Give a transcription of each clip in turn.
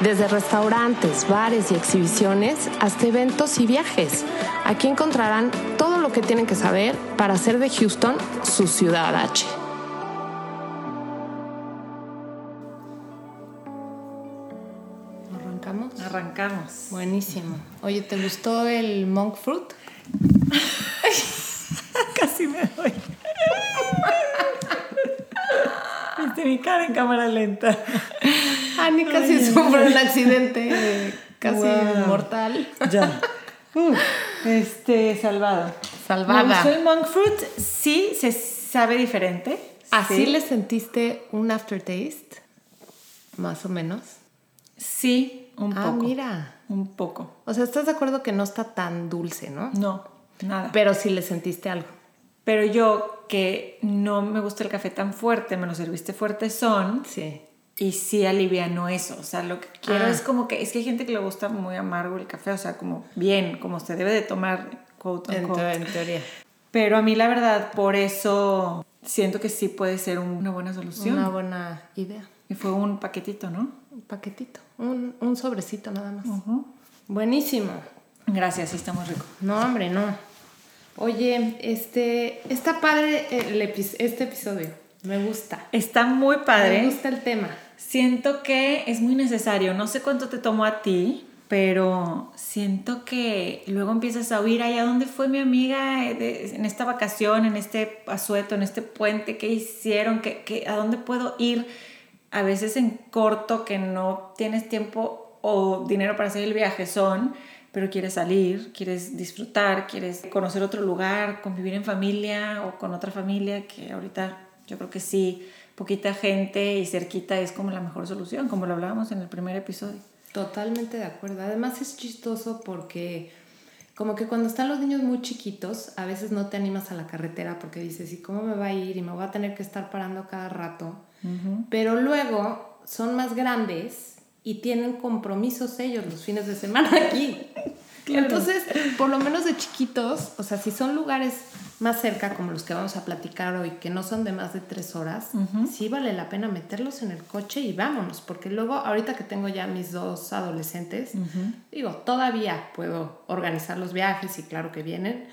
Desde restaurantes, bares y exhibiciones hasta eventos y viajes. Aquí encontrarán todo lo que tienen que saber para hacer de Houston su ciudad H. ¿Arrancamos? Arrancamos. Buenísimo. Oye, ¿te gustó el monk fruit? Casi me doy. Viste mi cara en cámara lenta. Ani casi sufre un accidente casi Wow. mortal. Ya. Uh, este, salvado. Salvada. Gustó el monk fruit. Sí, se sabe diferente. ¿Así sí. le sentiste un aftertaste? Más o menos. Sí, un Ah, poco. mira. Un poco. O sea, ¿estás de acuerdo que no está tan dulce, no? No, nada. Pero, Pero sí le sentiste algo. yo, que no me gusta el café tan fuerte, me lo serviste fuerte son. Sí. Y sí aliviano eso. O sea, lo que quiero Ah. es como que. Es que hay gente que le gusta muy amargo el café. O sea, como bien, como se debe de tomar, quote En, en teoría. Pero a mí, la verdad, por eso siento que sí puede ser una buena solución. Una buena idea. Y fue un paquetito, ¿no? Un paquetito. Un, un sobrecito nada más. Buenísimo. Gracias, sí está muy rico. No, hombre, no. Oye, este, está padre el epi- este episodio. Me gusta. Está muy padre. Me gusta el tema. Siento que es muy necesario. No sé cuánto te tomó a ti, pero siento que luego empiezas a oír, ay, ¿a dónde fue mi amiga en esta vacación, en este asueto, en este puente? ¿Qué hicieron? ¿Qué, qué- ¿A dónde puedo ir? A veces en corto, que no tienes tiempo o dinero para hacer el viaje, son, pero quieres salir, quieres disfrutar, quieres conocer otro lugar, convivir en familia o con otra familia, que ahorita yo creo que sí, poquita gente y cerquita es como la mejor solución, como lo hablábamos en el primer episodio. Totalmente de acuerdo. Además es chistoso porque como que cuando están los niños muy chiquitos, a veces no te animas a la carretera porque dices, ¿y cómo me va a ir? Y me voy a tener que estar parando cada rato. Pero luego son más grandes y tienen compromisos ellos los fines de semana aquí. Entonces, por lo menos de chiquitos, o sea, si son lugares más cerca, como los que vamos a platicar hoy, que no son de más de tres horas, sí vale la pena meterlos en el coche y vámonos, porque luego, ahorita que tengo ya mis dos adolescentes, digo, todavía puedo organizar los viajes y claro que vienen,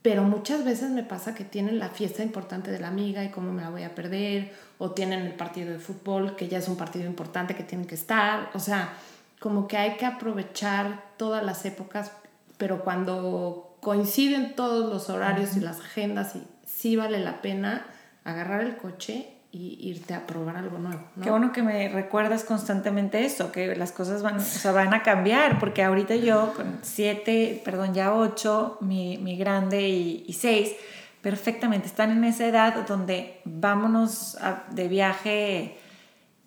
pero muchas veces me pasa que tienen la fiesta importante de la amiga y cómo me la voy a perder, o tienen el partido de fútbol, que ya es un partido importante que tienen que estar, o sea, como que hay que aprovechar todas las épocas, pero cuando coinciden todos los horarios y las agendas, y sí vale la pena agarrar el coche y irte a probar algo nuevo. ¿no? Qué bueno que me recuerdas constantemente eso, que las cosas van, o sea, van a cambiar, porque ahorita yo con siete, perdón, ya ocho, mi, mi grande y, y seis, perfectamente están en esa edad donde vámonos a- de viaje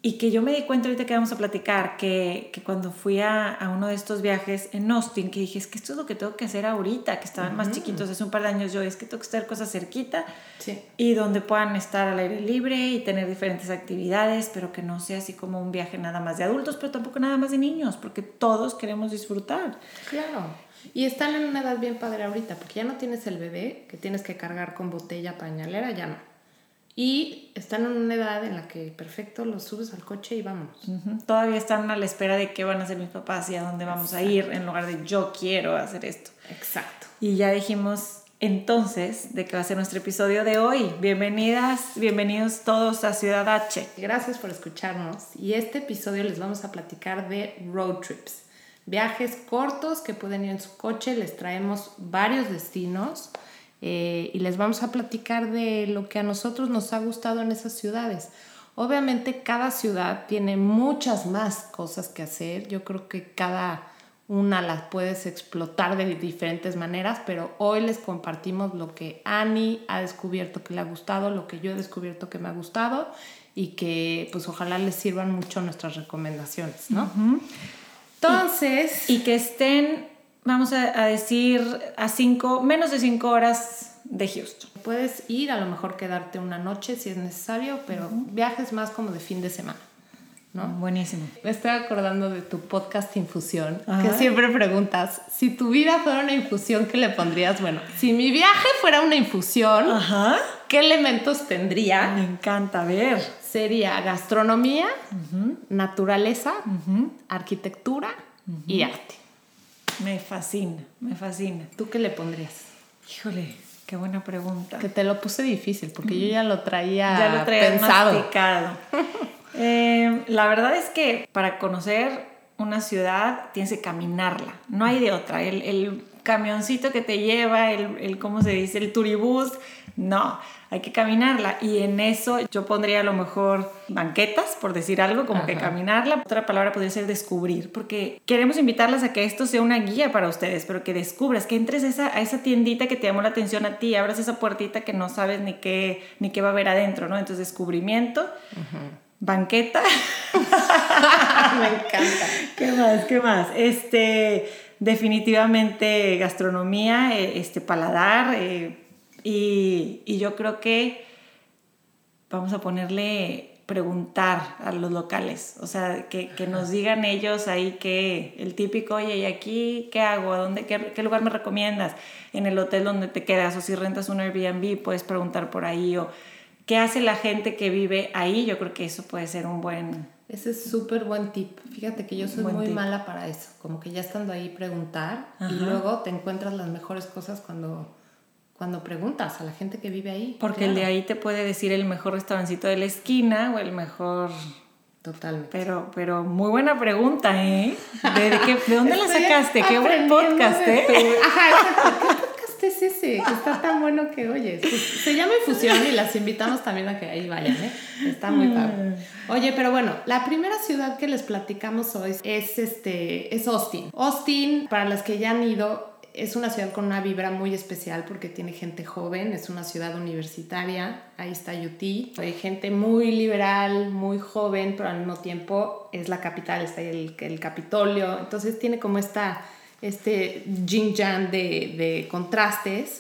y que yo me di cuenta ahorita que vamos a platicar que, que cuando fui a, a uno de estos viajes en Austin, que dije, es que esto es lo que tengo que hacer ahorita, que estaban más chiquitos hace un par de años yo, es que tengo que estar cosas cerquita Sí. y donde puedan estar al aire libre y tener diferentes actividades, pero que no sea así como un viaje nada más de adultos, pero tampoco nada más de niños, porque todos queremos disfrutar. Claro. Y están en una edad bien padre ahorita, porque ya no tienes el bebé que tienes que cargar con botella pañalera, ya no. Y están en una edad en la que perfecto los subes al coche y. Ujú. Todavía están a la espera de qué van a hacer mis papás y a dónde vamos a ir, en lugar de yo quiero hacer esto. Exacto. Y ya dijimos entonces de qué va a ser nuestro episodio de hoy. Bienvenidas, bienvenidos todos a Ciudad H. Gracias por escucharnos. Y este episodio les vamos a platicar de road trips. Viajes cortos que pueden ir en su coche. Les traemos varios destinos eh, y les vamos a platicar de lo que a nosotros nos ha gustado en esas ciudades. Obviamente cada ciudad tiene muchas más cosas que hacer. Yo creo que cada una las puedes explotar de diferentes maneras, pero hoy les compartimos lo que Annie ha descubierto que le ha gustado, lo que yo he descubierto que me ha gustado y que pues ojalá les sirvan mucho nuestras recomendaciones, ¿no? Entonces, Y que estén vamos a, a decir, a cinco, menos de cinco horas de Houston. Puedes ir, a lo mejor quedarte una noche si es necesario, pero viajes más como de fin de semana. ¿no? Buenísimo. Me estoy acordando de tu podcast Infusión, Ajá. que siempre preguntas, si tu vida fuera una infusión, ¿qué le pondrías? Bueno, si mi viaje fuera una infusión, Ajá. ¿qué elementos tendría? Me encanta ver. Sería gastronomía, naturaleza, arquitectura y arte. Me fascina, me fascina. ¿Tú qué le pondrías? Híjole, qué buena pregunta. Que te lo puse difícil porque yo ya lo traía ya lo traía pensado. Eh, la verdad es que para conocer una ciudad tienes que caminarla, no hay de otra. El, el camioncito que te lleva, el, el, ¿cómo se dice? El turibús, no, hay que caminarla. Y en eso yo pondría a lo mejor banquetas, por decir algo, como que caminarla. Otra palabra podría ser descubrir, porque queremos invitarlas a que esto sea una guía para ustedes, pero que descubras, que entres a esa, a esa tiendita que te llamó la atención a ti, abras esa puertita que no sabes ni qué, ni qué va a haber adentro, ¿no? Entonces, descubrimiento, banqueta. Me encanta. ¿Qué más? ¿Qué más? Este, definitivamente gastronomía, eh, este, paladar, eh, y, y yo creo que vamos a ponerle preguntar a los locales, o sea, que, que nos digan ellos ahí que el típico, oye, ¿y aquí qué hago? ¿A dónde, qué, qué lugar me recomiendas? En el hotel donde te quedas o si rentas un Airbnb, puedes preguntar por ahí o qué hace la gente que vive ahí, yo creo que eso puede ser un buen... Ese es súper buen tip. Fíjate que yo soy Buen muy tip. mala para eso. Como que ya estando ahí preguntar Ajá. y luego te encuentras las mejores cosas cuando, cuando preguntas a la gente que vive ahí. Porque el de ahí te puede decir el mejor restaurancito de la esquina o el mejor... Totalmente. Pero, pero muy buena pregunta, ¿eh? ¿De, de qué- de dónde la sacaste? Qué buen podcast, ¿eh? tu- Ajá, exacto. ¿Qué podcast es ese? Que está tan bueno que oyes. Pues, se llama Infusión y las invitamos también a que ahí vayan, ¿eh? Está muy padre. Oye, pero bueno, la primera ciudad que les platicamos hoy es, este, es Austin. Austin, para las que ya han ido, es una ciudad con una vibra muy especial porque tiene gente joven, es una ciudad universitaria, ahí está UT, hay gente muy liberal, muy joven, pero al mismo tiempo es la capital, está el, el Capitolio, entonces tiene como esta, este yin yang de, de contrastes,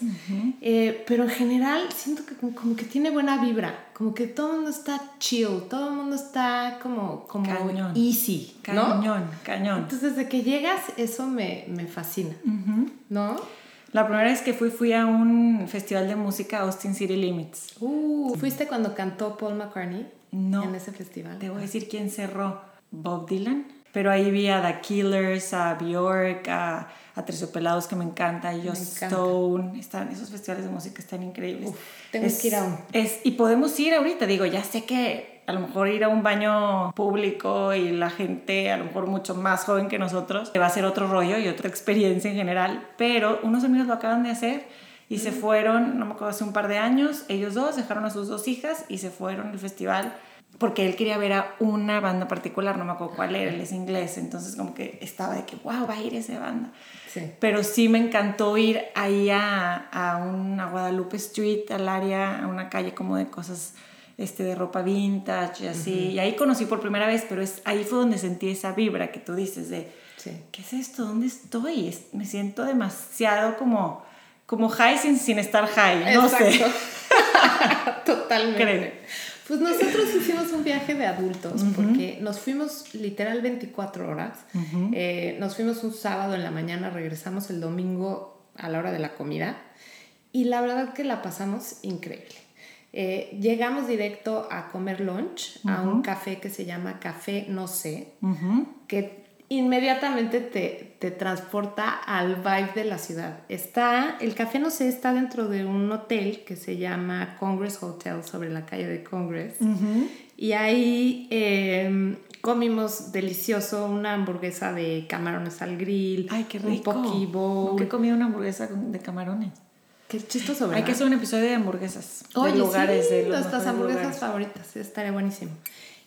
Eh, pero en general siento que como, como que tiene buena vibra, como que todo el mundo está chill, todo el mundo está como, como Cañón. easy, ¿no? Cañón, cañón. Entonces, desde que llegas, eso me, me fascina, ¿no? La primera vez que fui, fui a un festival de música Austin City Limits. Uh, ¿Fuiste cuando cantó Paul McCartney No. en ese festival? Te voy a decir quién cerró. Bob Dylan. Pero ahí vi a The Killers, a Bjork, a, a Terciopelados que me encanta, a Joss encanta. Stone. Están, esos festivales de música están increíbles. Uf, tengo que ir a uno. Es, y podemos ir ahorita, digo, ya sé que a lo mejor ir a un baño público y la gente a lo mejor mucho más joven que nosotros va a ser otro rollo y otra experiencia en general, pero unos amigos lo acaban de hacer y se fueron, no me acuerdo, hace un par de años, ellos dos dejaron a sus dos hijas y se fueron al festival porque él quería ver a una banda particular, no me acuerdo cuál era, él es inglés, entonces como que estaba de que, wow, va a ir esa banda. Sí. Pero sí me encantó ir ahí a, a, un, a Guadalupe Street, al área, a una calle como de cosas este, de ropa vintage y así. Y ahí conocí por primera vez, pero es, ahí fue donde sentí esa vibra que tú dices de, Sí. ¿qué es esto? ¿Dónde estoy? Es- me siento demasiado como, como high sin, sin estar high, no sé. Exacto. Totalmente. Creo. Pues nosotros hicimos un viaje de adultos porque nos fuimos literal 24 horas. Eh, nos fuimos un sábado en la mañana, regresamos el domingo a la hora de la comida y la verdad que la pasamos increíble. Eh, llegamos directo a comer lunch a un café que se llama Café No sé, que inmediatamente te, te transporta al vibe de la ciudad. Está, el café no sé, está dentro de un hotel que se llama Congress Hotel sobre la calle de Congress. Y ahí eh, comimos delicioso una hamburguesa de camarones al grill, Ay, qué un rico. poke bowl. Nunca he comido una hamburguesa de camarones. Qué chistoso, ¿verdad? Hay que hacer un episodio de hamburguesas. Oye, de lugares, sí, de nuestras hamburguesas lugares. favoritas, estaría buenísimo.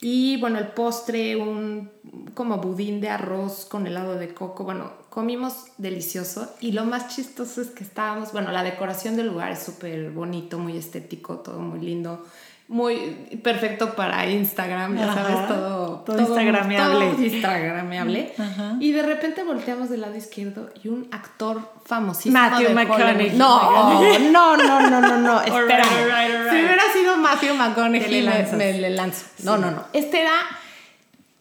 Y bueno, el postre, un como budín de arroz con helado de coco. Bueno, comimos delicioso. Y lo más chistoso es que estábamos, bueno, la decoración del lugar es súper bonito, muy estético, todo muy lindo. Muy perfecto para Instagram, ya Ajá. sabes, todo, Todo instagrameable. todo instagrameable. Ajá. Y de repente volteamos del lado izquierdo y un actor famosísimo Matthew de McConaughey. No, no, no, no, no, no, espera. Si hubiera sido Matthew McConaughey, le me, lanzas. me le lanzo. No, no, no. Este era,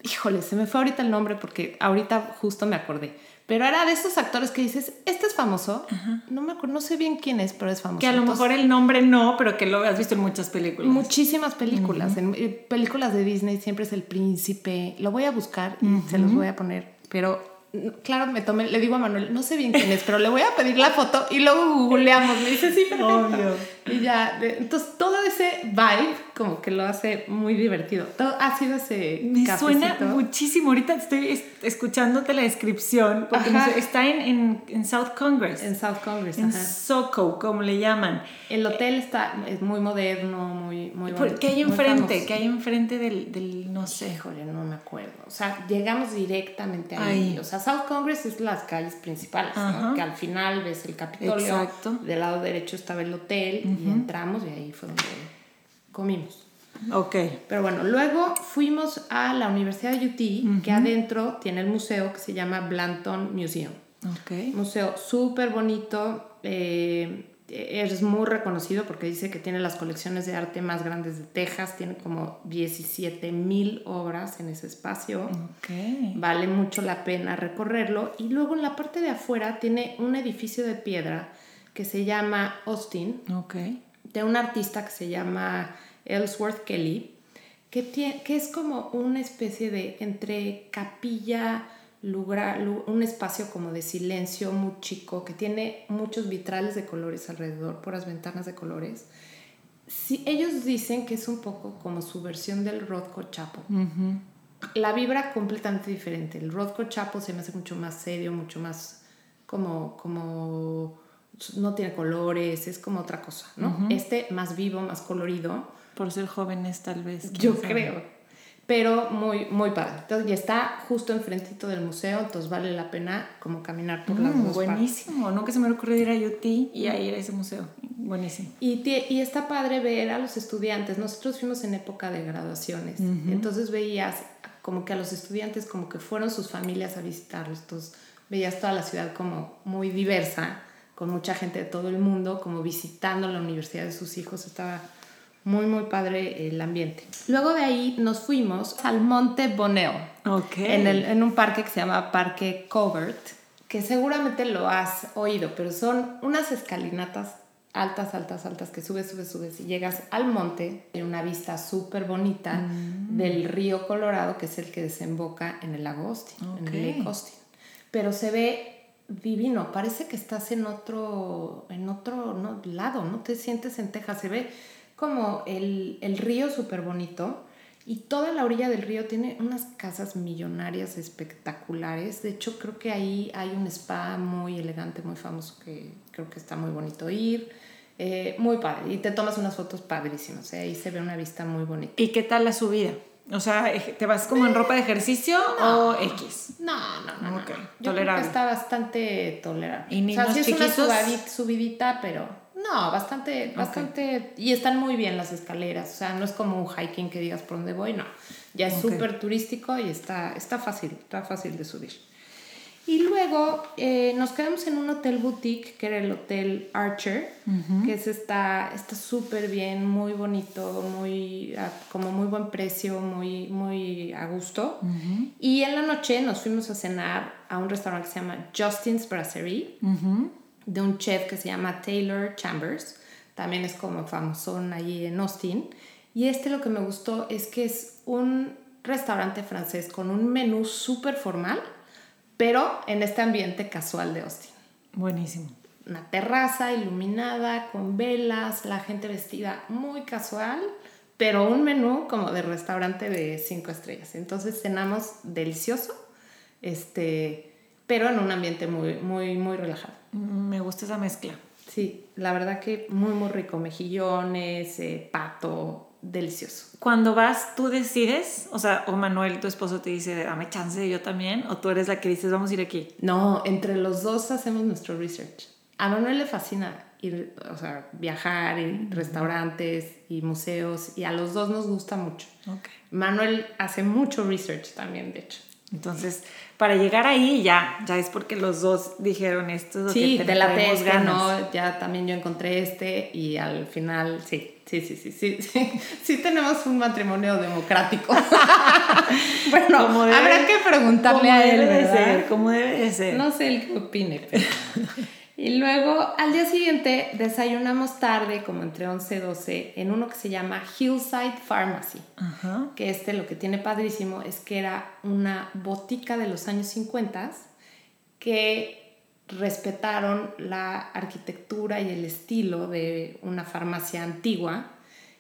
híjole, se me fue ahorita el nombre porque ahorita justo me acordé. Pero era de esos actores que dices, este es famoso. No me acuerdo, no sé bien quién es, pero es famoso. Que a lo Entonces, mejor el nombre no, pero que lo has visto en muchas películas. Muchísimas películas. En eh, películas de Disney siempre es el príncipe. Lo voy a buscar y se los voy a poner. Pero claro, me tomé, le digo a Manuel, no sé bien quién es, pero le voy a pedir la foto y luego googleamos. Me dice, sí, perfecto. Obvio. Y ya, entonces todo ese vibe como que lo hace muy divertido. Todo ha sido ese Me suena muchísimo. Ahorita estoy es- escuchándote la descripción porque Ajá. está en, en, en South Congress. en South Congress. en ajá. Soco, como le llaman. El hotel está, es muy moderno, muy, muy ¿Por- bonito, ¿Qué hay enfrente? ¿Qué hay enfrente del, del no sé? Híjole, no me acuerdo. O sea, llegamos directamente ahí. Ahí. O sea, South Congress es las calles principales, ¿no? Que al final ves el Capitolio. Exacto. Del lado derecho estaba el hotel y entramos y ahí fue donde comimos. Ok. Pero bueno, luego fuimos a la Universidad de UT, que adentro tiene el museo que se llama Blanton Museum. Ok. Museo súper bonito. eh, es muy reconocido porque dice que tiene las colecciones de arte más grandes de Texas. Tiene como 17 mil obras en ese espacio. Ok. Vale mucho la pena recorrerlo. Y luego en la parte de afuera tiene un edificio de piedra que se llama Austin, de un artista que se llama Ellsworth Kelly, que, tie- que es como una especie de entre capilla, lugar, lu- un espacio como de silencio muy chico, que tiene muchos vitrales de colores alrededor, puras ventanas de colores. Sí, ellos dicen que es un poco como su versión del Chapel. Ujú. La vibra completamente diferente. El Rothko Chapel se me hace mucho más serio, mucho más como, como no tiene colores, es como otra cosa, ¿no? Este más vivo, más colorido, Por ser jóvenes, tal vez. yo sabe. creo. Pero muy, muy padre. Entonces, y está justo enfrentito del museo, entonces vale la pena como caminar por las Mm, dos partes. buenísimo. Nunca se me ocurrió ir a UT y a ir a ese museo. Buenísimo. Y, y está padre ver a los estudiantes. Nosotros fuimos en época de graduaciones. Entonces veías como que a los estudiantes como que fueron sus familias a visitarlos. Entonces veías toda la ciudad como muy diversa, con mucha gente de todo el mundo, como visitando la universidad de sus hijos. Estaba muy, muy padre el ambiente. Luego de ahí nos fuimos al Monte Boneo Ok. en, el- en un parque que se llama Parque Covert, que seguramente lo has oído, pero son unas escalinatas altas, altas, altas, que subes, subes, subes y llegas al monte. Hay una vista súper bonita Mm. del río Colorado, que es el que desemboca en el lago Austin, en Ok. el Lake Austin. Pero se ve divino, parece que estás en otro, en otro lado, no te sientes en Texas, se ve como el, el río súper bonito y toda la orilla del río tiene unas casas millonarias espectaculares. De hecho, creo que ahí hay un spa muy elegante, muy famoso, que creo que está muy bonito ir. Eh, muy padre. Y te tomas unas fotos padrísimas. ¿eh? Ahí se ve una vista muy bonita. ¿Y qué tal la subida? O sea, ¿te vas como en ropa de ejercicio o X? No, no, no. no, Ok, no. Yo creo tolerable. que está bastante tolerable. ¿Y o niños sea, sí es una chiquitos? subidita, pero no, bastante, bastante. Y están muy bien las escaleras. O sea, no es como un hiking que digas por dónde voy, no. Ya es Ok. súper turístico y está, está fácil, está fácil de subir. Y luego eh, nos quedamos en un hotel boutique, que era el Hotel Archer, que es está está súper bien, muy bonito, muy, a- como muy buen precio, muy, muy a gusto. Y en la noche nos fuimos a cenar a un restaurante que se llama Justin's Brasserie, de un chef que se llama Taylor Chambers. También es como famosón allí en Austin. Y este lo que me gustó es que es un restaurante francés con un menú súper formal, pero en este ambiente casual de Austin. Buenísimo. Una terraza iluminada con velas, la gente vestida muy casual, pero un menú como de restaurante de cinco estrellas. Entonces cenamos delicioso, este, pero en un ambiente muy, muy, muy relajado. Mm, Me gusta esa mezcla. Sí, la verdad que muy, muy rico. Mejillones, eh, pato, delicioso. Cuando vas, tú decides, o sea, o Manuel, tu esposo, te dice, dame chance, yo también, o tú eres la que dices, vamos a ir aquí. No, entre los dos hacemos nuestro research. A Manuel le fascina ir, o sea, viajar, y restaurantes y museos, y a los dos nos gusta mucho. Ok. Manuel hace mucho research también, de hecho. Entonces, para llegar ahí ya, ya es porque los dos dijeron esto es Sí, que te la ganas. ¿no? Ya también yo encontré este y al final, sí, sí, sí, sí, sí, sí, sí tenemos un matrimonio democrático. bueno, Como debe- habrá que preguntarle a él, debe de ¿verdad? ser, como debe de ser. No sé el que opine. pero- y luego, al día siguiente, desayunamos tarde, como entre 11 y 12, en uno que se llama Hillside Pharmacy. Ajá. Que este lo que tiene padrísimo es que era una botica de los años 50 que respetaron la arquitectura y el estilo de una farmacia antigua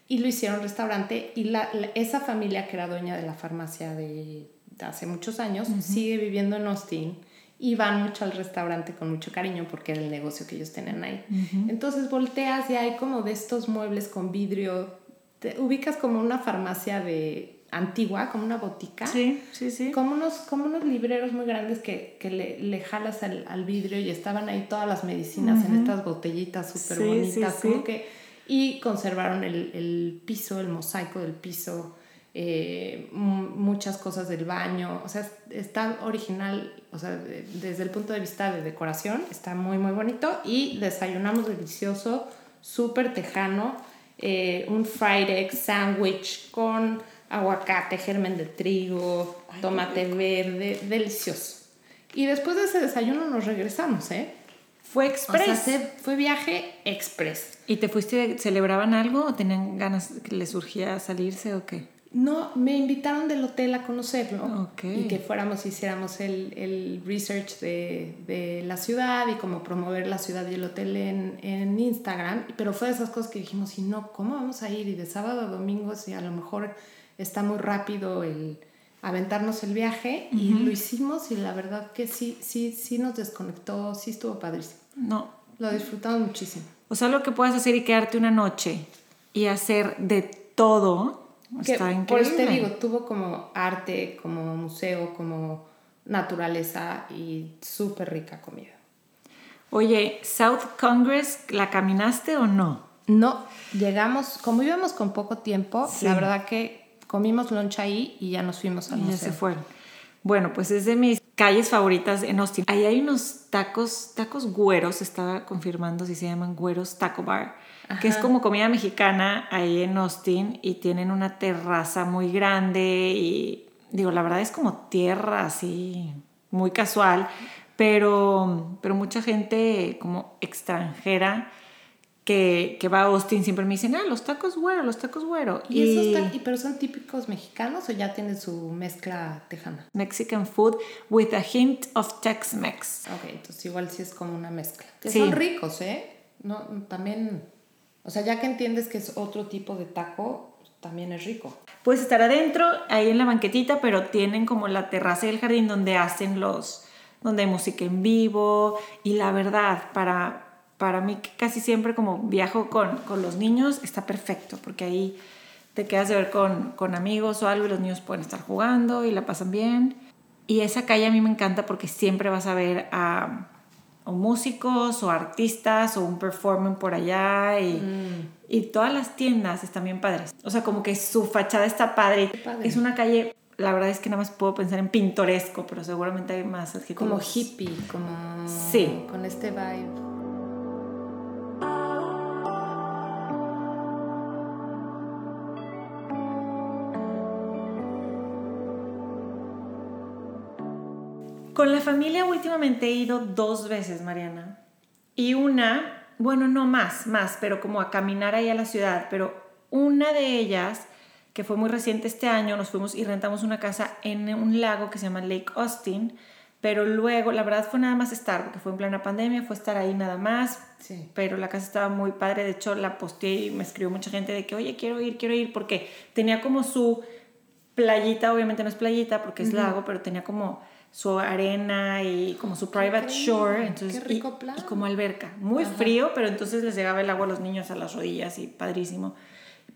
y lo hicieron restaurante y la, la- esa familia que era dueña de la farmacia de, de hace muchos años sigue viviendo en Austin y van mucho al restaurante con mucho cariño porque era el negocio que ellos tenían ahí. Entonces volteas y hay como de estos muebles con vidrio, te ubicas como una farmacia de antigua, como una botica. Sí, sí, sí. Como unos, como unos libreros muy grandes que, que le, le jalas al, al vidrio y estaban ahí todas las medicinas en estas botellitas súper bonitas. sí, como sí. que, y conservaron el, el piso, el mosaico del piso, eh, mu- muchas cosas del baño. O sea, es- está original, o sea, de- desde el punto de vista de decoración, está muy, muy bonito. Y desayunamos delicioso, súper tejano, eh, un fried egg sandwich con aguacate, germen de trigo, tomate verde, delicioso. Y después de ese desayuno nos regresamos, ¿eh? Fue O express. sea, se- fue viaje express. ¿Y te fuiste, celebraban algo o tenían ganas que les surgía salirse o qué? No, me invitaron del hotel a conocerlo Ok. y que fuéramos, hiciéramos el, el research de, de la ciudad y como promover la ciudad y el hotel en, en Instagram, pero fue de esas cosas que dijimos, y no, ¿cómo vamos a ir? Y de sábado a domingo, si a lo mejor está muy rápido el aventarnos el viaje y lo hicimos y la verdad que sí, sí, sí nos desconectó, sí estuvo padrísimo. No. Lo disfrutamos muchísimo. O sea, lo que puedas hacer y quedarte una noche y hacer de todo Que, está increíble. por eso te digo, tuvo como arte, como museo, como naturaleza y súper rica comida. Oye, South Congress, ¿la caminaste o no? No, llegamos, como íbamos con poco tiempo, Sí. la verdad que comimos lunch ahí y ya nos fuimos al Y ya se fueron. Bueno, pues es de mis calles favoritas en Austin. Ahí hay unos tacos, tacos güeros, estaba confirmando si se llaman güeros taco bar, que es como comida mexicana ahí en Austin y tienen una terraza muy grande y digo, la verdad es como tierra así, muy casual, pero, pero mucha gente como extranjera que, que va a Austin siempre me dicen, ah, los tacos güero, los tacos güero. ¿Y esos ta- y- pero son típicos mexicanos o ya tienen su mezcla tejana? Mexican food with a hint of Tex-Mex. Ok, entonces igual sí es como una mezcla. Que Sí. son ricos, ¿eh? No, también, o sea, ya que entiendes que es otro tipo de taco, también es rico. Puedes estar adentro, ahí en la banquetita, pero tienen como la terraza y el jardín donde hacen los, donde hay música en vivo. Y la verdad, para, para mí casi siempre como viajo con, con los niños, está perfecto, porque ahí te quedas de ver con, con amigos o algo y los niños pueden estar jugando y la pasan bien. Y esa calle a mí me encanta porque siempre vas a ver a, o músicos o artistas o un performance por allá y, y todas las tiendas están bien padres. O sea, como que su fachada está padre. padre. Es una calle, la verdad es que nada más puedo pensar en pintoresco, pero seguramente hay más adjetivos. Como hippie, como... Sí. Con este vibe. Con la familia últimamente he ido dos veces, Mariana. Y una, bueno, no más, más, pero como a caminar ahí a la ciudad. Pero una de ellas, que fue muy reciente este año, nos fuimos y rentamos una casa en un lago que se llama Lake Austin. Pero luego, la verdad fue nada más estar, porque fue en plena pandemia, fue estar ahí nada más. Sí. Pero la casa estaba muy padre. De hecho, la posteé y me escribió mucha gente de que, oye, quiero ir, quiero ir, porque tenía como su playita, obviamente no es playita porque es lago, pero tenía como su arena y como su private shore, entonces qué rico plan. y como alberca, muy frío, pero entonces les llegaba el agua a los niños a las rodillas y padrísimo.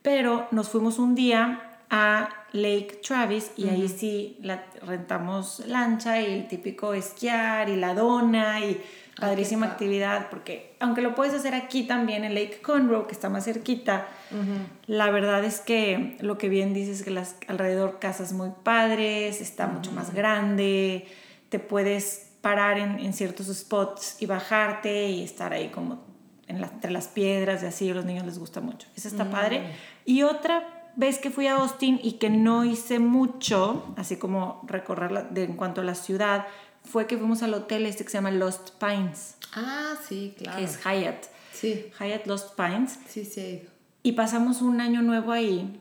Pero nos fuimos un día a Lake Travis y ahí sí la, rentamos lancha y el típico esquiar y la dona y Padrísima actividad, porque aunque lo puedes hacer aquí también en Lake Conroe, que está más cerquita, la verdad es que lo que bien dices es que las alrededor casas muy padres, está mucho más grande, te puedes parar en, en ciertos spots y bajarte y estar ahí como en la- entre las piedras y así, a los niños les gusta mucho. Eso está padre. Y otra vez que fui a Austin y que no hice mucho, así como recorrer de, en cuanto a la ciudad, fue que fuimos al hotel este que se llama Lost Pines, Ah, sí, claro. que es Hyatt. Sí, Hyatt Lost Pines. sí, sí. Y pasamos un año nuevo ahí.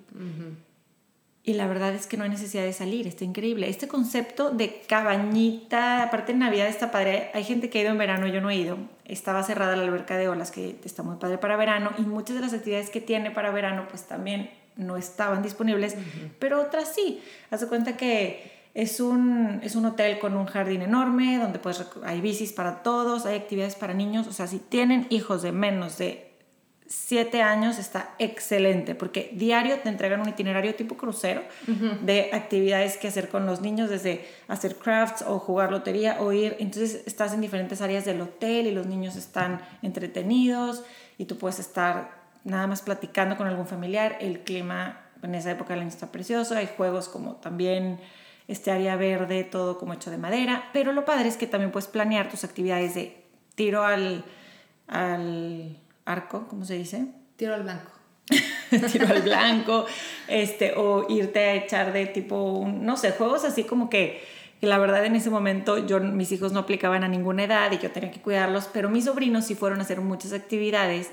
Y la verdad es que no hay necesidad de salir, está increíble. Este concepto de cabañita, aparte en Navidad está padre. Hay gente que ha ido en verano, yo no he ido. Estaba cerrada la alberca de olas, que está muy padre para verano. Y muchas de las actividades que tiene para verano, pues también no estaban disponibles, pero otras sí. Haz de cuenta que es un, es un hotel con un jardín enorme, donde pues hay bicis para todos, hay actividades para niños. O sea, si tienen hijos de menos de siete años está excelente porque diario te entregan un itinerario tipo crucero de actividades que hacer con los niños, desde hacer crafts o jugar lotería o ir. Entonces estás en diferentes áreas del hotel y los niños están entretenidos y tú puedes estar nada más platicando con algún familiar. El clima en esa época del año está precioso. Hay juegos como también este área verde, todo como hecho de madera. Pero lo padre es que también puedes planear tus actividades de tiro al, al arco, ¿cómo se dice? Tiro al blanco. tiro al blanco, este, o irte a echar de tipo, un- no sé, juegos así como que, que la verdad en ese momento yo, mis hijos no aplicaban a ninguna edad y yo tenía que cuidarlos, pero mis sobrinos sí fueron a hacer muchas actividades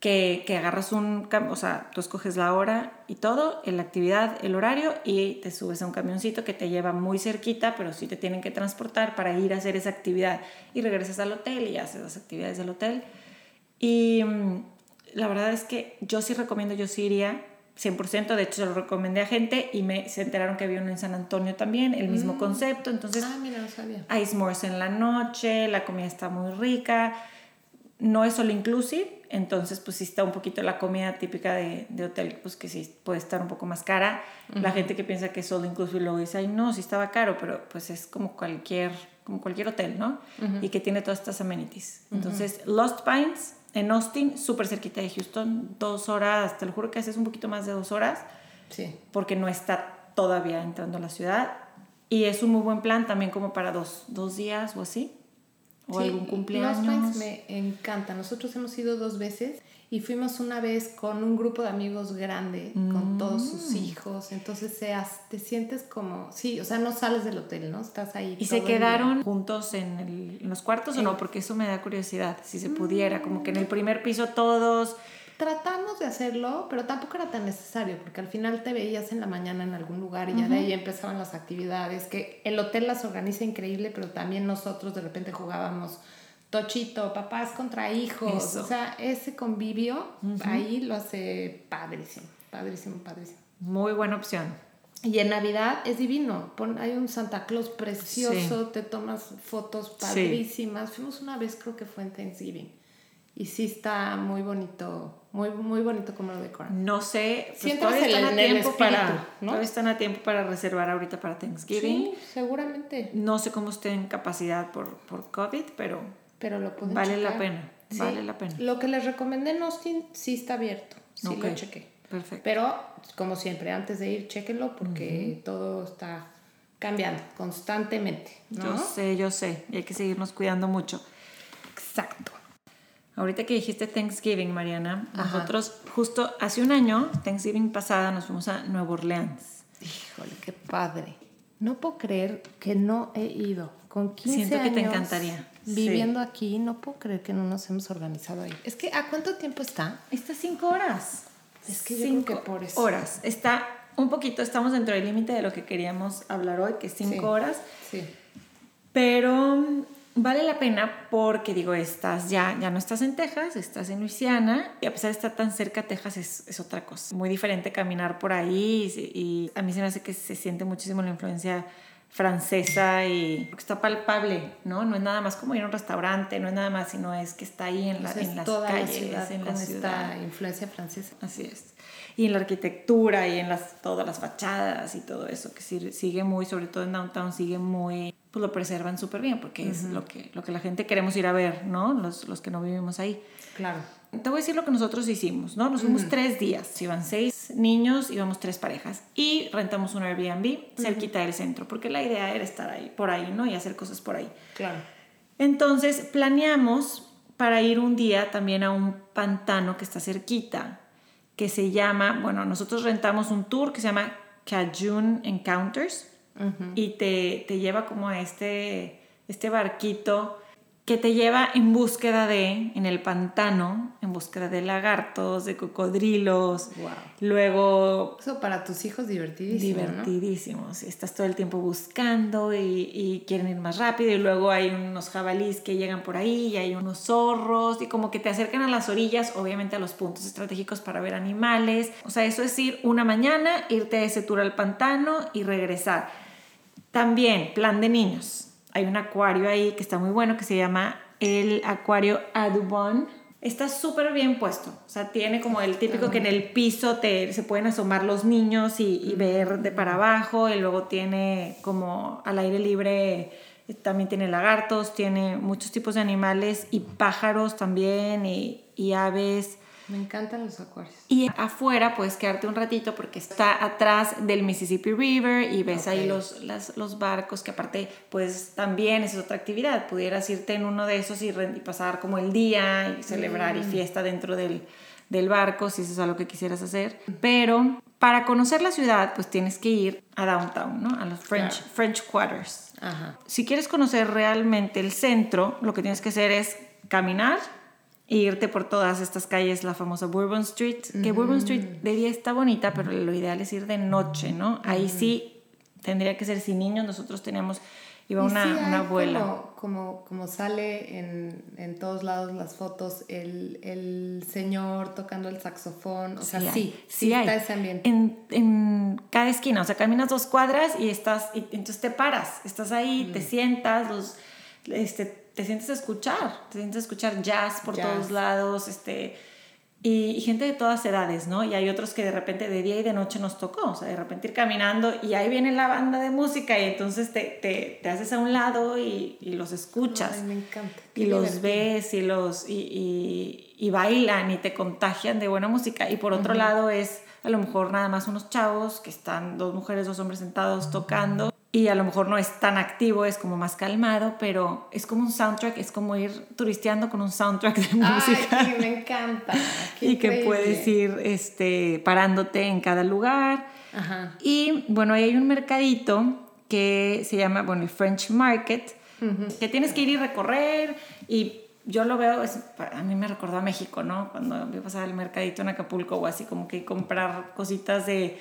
que, que agarras un, o sea, tú escoges la hora y todo, la actividad, el horario y te subes a un camioncito que te lleva muy cerquita, pero sí te tienen que transportar para ir a hacer esa actividad. Y regresas al hotel y haces las actividades del hotel. Y mm, la verdad es que yo sí recomiendo, yo sí iría 100%, de hecho se lo recomendé a gente y me, se enteraron que había uno en San Antonio también, el mismo concepto, entonces Ah, mira, no sabía. hay s'mores en la noche, la comida está muy rica, no es solo inclusive, entonces pues sí está un poquito la comida típica de, de hotel, pues que sí puede estar un poco más cara. La gente que piensa que es solo inclusive luego dice, ay no, sí estaba caro, pero pues es como cualquier, como cualquier hotel, ¿no? Y que tiene todas estas amenities. Entonces, Lost Pines en Austin, súper cerquita de Houston, dos horas, te lo juro que haces un poquito más de dos horas Sí. porque no está todavía entrando a la ciudad. Y es un muy buen plan también como para dos, dos días o así. O Sí, algún Los cumpleaños. Pines me encanta. Nosotros hemos ido dos veces y fuimos una vez con un grupo de amigos grande, con todos sus Mm. hijos. Entonces seas, te sientes como, sí, o sea, no sales del hotel, ¿no? Estás ahí. ¿Y se el quedaron juntos en, el- en los cuartos o no? Porque eso me da curiosidad, si se pudiera, como que en el primer piso todos. Tratamos de hacerlo, pero tampoco era tan necesario, porque al final te veías en la mañana en algún lugar y ya de ahí empezaban las actividades, que el hotel las organiza increíble, pero también nosotros de repente jugábamos tochito, papás contra hijos, Eso. o sea, ese convivio ahí lo hace padrísimo, padrísimo, padrísimo. Muy buena opción. Y en Navidad es divino, Pon- hay un Santa Claus precioso, te tomas fotos padrísimas. Fuimos una vez, creo que fue en Thanksgiving, y sí está muy bonito, muy, muy bonito como lo decoran. No sé, pues Sí entras todavía están a tiempo espíritu, para, ¿no? todavía están a tiempo para reservar ahorita para Thanksgiving. Sí, seguramente, No sé cómo esté en capacidad por, por COVID, pero pero lo Vale checar. la pena, vale la pena. Lo que les recomendé en Austin sí está abierto, sí lo chequé. Perfecto. Pero, como siempre, antes de ir, chequenlo porque todo está cambiando constantemente, ¿no? Yo sé, yo sé. Y hay que seguirnos cuidando mucho. Exacto. Ahorita que dijiste Thanksgiving, Mariana, Ajá. nosotros justo hace un año, Thanksgiving pasada, nos fuimos a Nueva Orleans. Híjole, qué padre. No puedo creer que no he ido. Con 15 Siento que años te encantaría. viviendo aquí, no puedo creer que no nos hemos organizado ahí. Es que, ¿a cuánto tiempo está? Está cinco horas. Es que yo cinco creo que por eso. horas. Está un poquito, estamos dentro del límite de lo que queríamos hablar hoy, que es cinco Sí. horas. Sí. Pero vale la pena porque, digo, estás ya, ya no estás en Texas, estás en Luisiana y a pesar de estar tan cerca, Texas es, es otra cosa. Muy diferente caminar por ahí y, y a mí se me hace que se siente muchísimo la influencia francesa y porque está palpable, ¿no? No es nada más como ir a un restaurante, no es nada más, sino es que está ahí en, la, en las toda calles, la ciudad en la ciudad. esta influencia francesa. Así es. Y en la arquitectura y en las, todas las fachadas y todo eso, que sigue muy, sobre todo en downtown, sigue muy pues lo preservan súper bien, porque es lo que, lo que la gente queremos ir a ver, ¿no? Los, los que no vivimos ahí. Claro. Te voy a decir lo que nosotros hicimos, ¿no? Nos fuimos tres días, iban seis niños, íbamos tres parejas y rentamos un Airbnb cerquita del centro, porque la idea era estar ahí, por ahí, ¿no? Y hacer cosas por ahí. Claro. Entonces planeamos para ir un día también a un pantano que está cerquita, que se llama, bueno, nosotros rentamos un tour que se llama Cajun Encounters y te, te, lleva como a este, este barquito que te lleva en búsqueda de, en el pantano, en búsqueda de lagartos, de cocodrilos. Wow. Luego... Eso para tus hijos divertidísimo. Divertidísimos. Estás todo el tiempo buscando y, y, quieren ir más rápido y luego hay unos jabalís que llegan por ahí y hay unos zorros y como que te acercan a las orillas, obviamente a los puntos estratégicos para ver animales. O sea, eso es ir una mañana, irte a ese tour al pantano y regresar. También, plan de niños hay un acuario ahí que está muy bueno que se llama el acuario Adubon. Está súper bien puesto, o sea, tiene como el típico que en el piso te, se pueden asomar los niños y, ver de para abajo, y luego tiene como al aire libre, también tiene lagartos, tiene muchos tipos de animales y pájaros también y, y aves. Me encantan los acuarios. Y afuera puedes quedarte un ratito porque está atrás del Mississippi River y ves okay. ahí los, las, los barcos que aparte pues también es otra actividad. Pudieras irte en uno de esos y, y pasar como el día y celebrar mm. y fiesta dentro del, del barco si eso es algo que quisieras hacer. Pero para conocer la ciudad pues tienes que ir a downtown, ¿no? A los French, claro. French Quarters. Ajá. Si quieres conocer realmente el centro, lo que tienes que hacer es caminar e irte por todas estas calles, la famosa Bourbon Street, que. Bourbon Street de día está bonita, pero lo ideal es ir de noche, ¿no? Ahí sí tendría que ser sin niños, nosotros teníamos, iba una, sí una abuela. Como, como, como sale en, en, todos lados las fotos, el, el, señor tocando el saxofón, o sea, sí, sí, sí, sí está hay. ese ambiente. En, en, cada esquina, o sea, caminas dos cuadras y estás, y entonces te paras, estás ahí, mm. te sientas, los, este, te sientes a escuchar, te sientes a escuchar jazz por jazz. todos lados, este, y, y, gente de todas edades, ¿no? Y hay otros que de repente de día y de noche nos tocó, o sea, de repente ir caminando y ahí viene la banda de música y entonces te, te, te haces a un lado y, y los escuchas. Ay, me encanta. y los ves y los, y, y, bailan y te contagian de buena música. Y por otro uh -huh. lado es a lo mejor nada más unos chavos que están, dos mujeres, dos hombres sentados tocando y a lo mejor no es tan activo, es como más calmado, pero es como un soundtrack, es como ir turisteando con un soundtrack de música. Ay, me encanta. Qué y que puedes ir este, parándote en cada lugar. Ajá. Y bueno, ahí hay un mercadito que se llama, bueno, el French Market, uh -huh. que tienes que ir y recorrer y yo lo veo, es, a mí me recordó a México, ¿no? Cuando yo pasaba el mercadito en Acapulco o así, como que comprar cositas de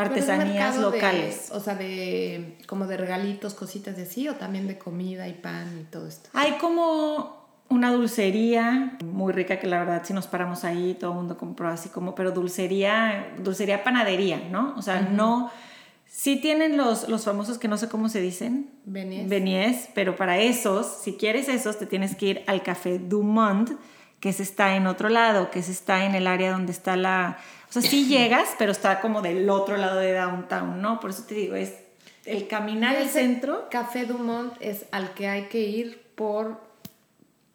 artesanías locales. De, o sea, de como de regalitos, cositas de así, o también de comida y pan y todo esto. Hay como una dulcería muy rica que la verdad si nos paramos ahí todo el mundo compró así como, pero dulcería, dulcería panadería, ¿no? O sea, uh -huh. no... Sí tienen los, los famosos que no sé cómo se dicen. Benies. Benies, pero para esos, si quieres esos, te tienes que ir al Café Du Monde, que se está en otro lado, que se está en el área donde está la, o sea, sí llegas, pero está como del otro lado de downtown, ¿no? Por eso te digo, es el caminar al centro. Café Dumont es al que hay que ir por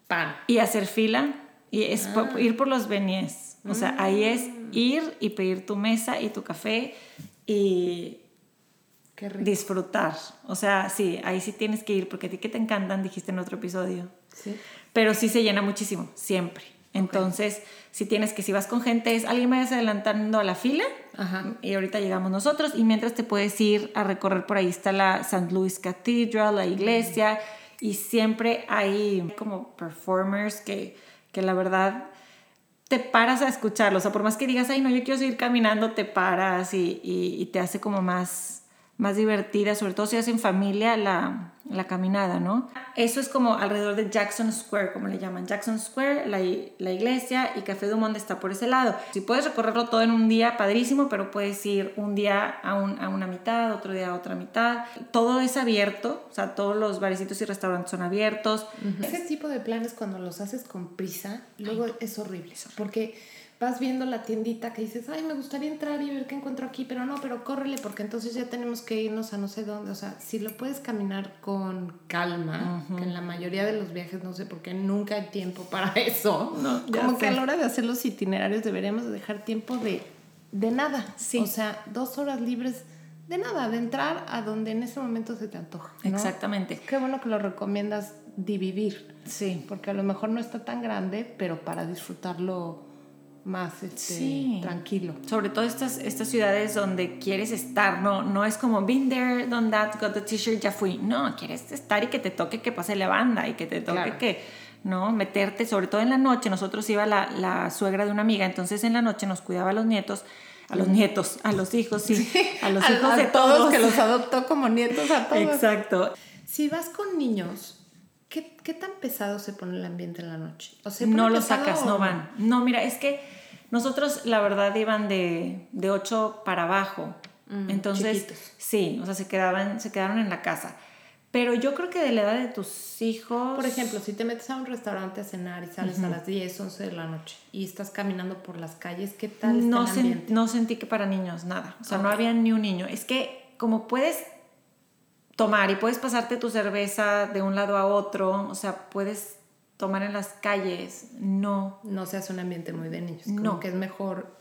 pan. Y hacer fila. Y es ah. por, ir por los beignets. O sea, mm. ahí es ir y pedir tu mesa y tu café y disfrutar. O sea, sí, ahí sí tienes que ir porque a ti que te encantan, dijiste en otro episodio. Sí. Pero sí se llena muchísimo, siempre. Entonces, okay. si tienes que, si vas con gente, es alguien vayas adelantando a la fila Ajá. y ahorita llegamos nosotros y mientras te puedes ir a recorrer por ahí está la St. Louis Cathedral, la iglesia mm. y siempre hay como performers que, que la verdad te paras a escucharlos. O sea, por más que digas, ay, no, yo quiero seguir caminando, te paras y, y, y te hace como más, más divertida, sobre todo si hacen familia, la, la caminada, ¿no? Eso es como alrededor de Jackson Square, como le llaman. Jackson Square, la, la iglesia y Café Du Monde está por ese lado. Si puedes recorrerlo todo en un día, padrísimo, pero puedes ir un día a, un, a una mitad, otro día a otra mitad. Todo es abierto, o sea, todos los barecitos y restaurantes son abiertos. Uh -huh. Ese tipo de planes cuando los haces con prisa, luego Ay, es horrible, porque vas viendo la tiendita que dices, ay, me gustaría entrar y ver qué encuentro aquí, pero no, pero córrele porque entonces ya tenemos que irnos a no sé dónde. O sea, si lo puedes caminar con calma, que en la mayoría de los viajes no sé por qué nunca hay tiempo para eso. No, Como que a la hora de hacer los itinerarios deberíamos de dejar tiempo de, de nada. Sí. O sea, dos horas libres de nada, de entrar a donde en ese momento se te antoja. ¿no? Exactamente. Qué bueno que lo recomiendas dividir Sí. porque a lo mejor no está tan grande, pero para disfrutarlo más este, Sí. tranquilo. Sobre todo estas, estas ciudades donde quieres estar, no, no es como been there, done that, got the t-shirt, ya fui. No, quieres estar y que te toque que pase la banda y que te toque Claro. que, ¿no? Meterte, sobre todo en la noche. Nosotros iba la, la suegra de una amiga, entonces en la noche nos cuidaba a los nietos, a los nietos, a los hijos, sí, a los hijos a de todos, todos. que los adoptó como nietos a todos. Exacto. Si vas con niños, ¿qué, qué tan pesado se pone el ambiente en la noche? O ¿se No pesado sacas, o no van. No, mira, es que nosotros la verdad iban de, de 8 para abajo. Mm, Entonces, chiquitos. sí, o sea, se quedaban, se quedaron en la casa. Pero yo creo que de la edad de tus hijos. Por ejemplo, si te metes a un restaurante a cenar y sales a las 10, 11 de la noche y estás caminando por las calles, ¿qué tal está no, el sen- ambiente? no sentí que para niños, nada. O sea, no Ok. había ni un niño. Es que como puedes tomar y puedes pasarte tu cerveza de un lado a otro, o sea, puedes tomar en las calles, no. No se hace un ambiente muy de niños. Como No. que es mejor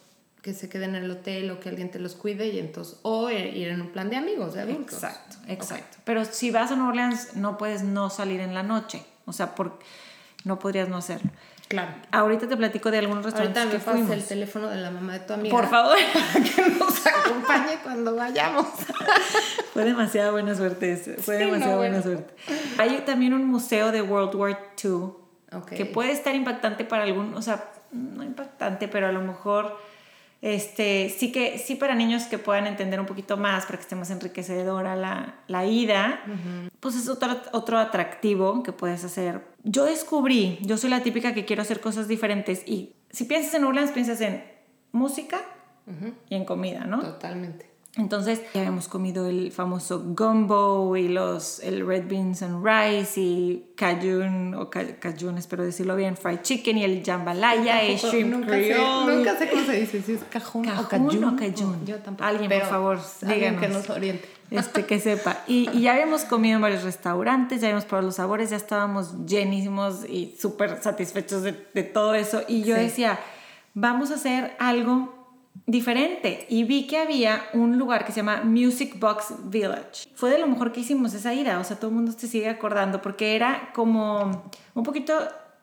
que se queden en el hotel o que alguien te los cuide y entonces o ir en un plan de amigos, de adultos. Exacto, exacto. Pero si vas a Nueva Orleans, no puedes no salir en la noche. O sea, por, no podrías no hacerlo. Claro. Ahorita te platico de algunos restaurantes Ahorita me que pasa fuimos. el teléfono de la mamá de tu amiga. Por favor. que nos acompañe cuando vayamos. Fue demasiada buena suerte. ese, Fue Sí, demasiada no, buena bueno. suerte. Hay también un museo de World War II que puede estar impactante para algún, o sea, no impactante, pero a lo mejor este, sí que sí para niños que puedan entender un poquito más, para que esté más enriquecedora la, la ida, pues es otro, otro atractivo que puedes hacer. Yo descubrí, yo soy la típica que quiero hacer cosas diferentes y si piensas en Orleans, piensas en música y en comida, ¿no? Totalmente. Entonces ya habíamos comido el famoso gumbo y los, el red beans and rice y cajun, o ca- cajun, espero decirlo bien, fried chicken y el jambalaya y shrimp nunca sé, creole. nunca sé cómo se dice, si es cajún, o cayún. o cajún. Yo tampoco. Alguien, Pero por favor, alguien que díganos. nos oriente. Este, que sepa. Y, y ya habíamos comido en varios restaurantes, ya habíamos probado los sabores, ya estábamos llenísimos y súper satisfechos de, de todo eso. Y yo Sí. decía, vamos a hacer algo diferente. Y vi que había un lugar que se llama Music Box Village. Fue de lo mejor que hicimos esa ida, o sea, todo el mundo se sigue acordando, porque era como un poquito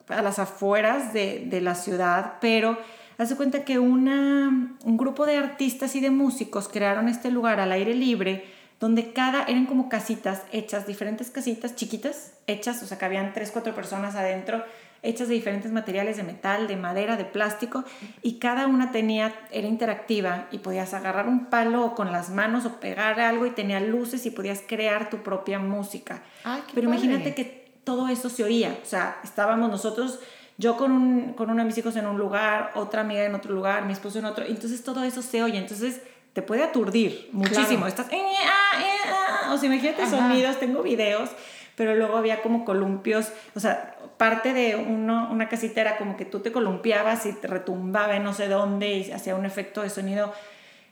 a las afueras de, de la ciudad, pero hace cuenta que una, un grupo de artistas y de músicos crearon este lugar al aire libre donde cada, eran como casitas hechas, diferentes casitas chiquitas, hechas, o sea, que habían tres, cuatro personas adentro, hechas de diferentes materiales, de metal, de madera, de plástico, y cada una tenía, era interactiva, y podías agarrar un palo con las manos o pegar algo, y tenía luces, y podías crear tu propia música. Ay, Pero padre. imagínate que todo eso se oía, o sea, estábamos nosotros, yo con, un, con uno de mis hijos en un lugar, otra amiga en otro lugar, mi esposo en otro, entonces todo eso se oye, entonces te puede aturdir muchísimo, Claro. estás, eh, ah, eh, ah, o sea, imagínate Ajá. sonidos, tengo videos, pero luego había como columpios, o sea, parte de uno, una casita era como que tú te columpiabas y te retumbaba en no sé dónde y hacía un efecto de sonido,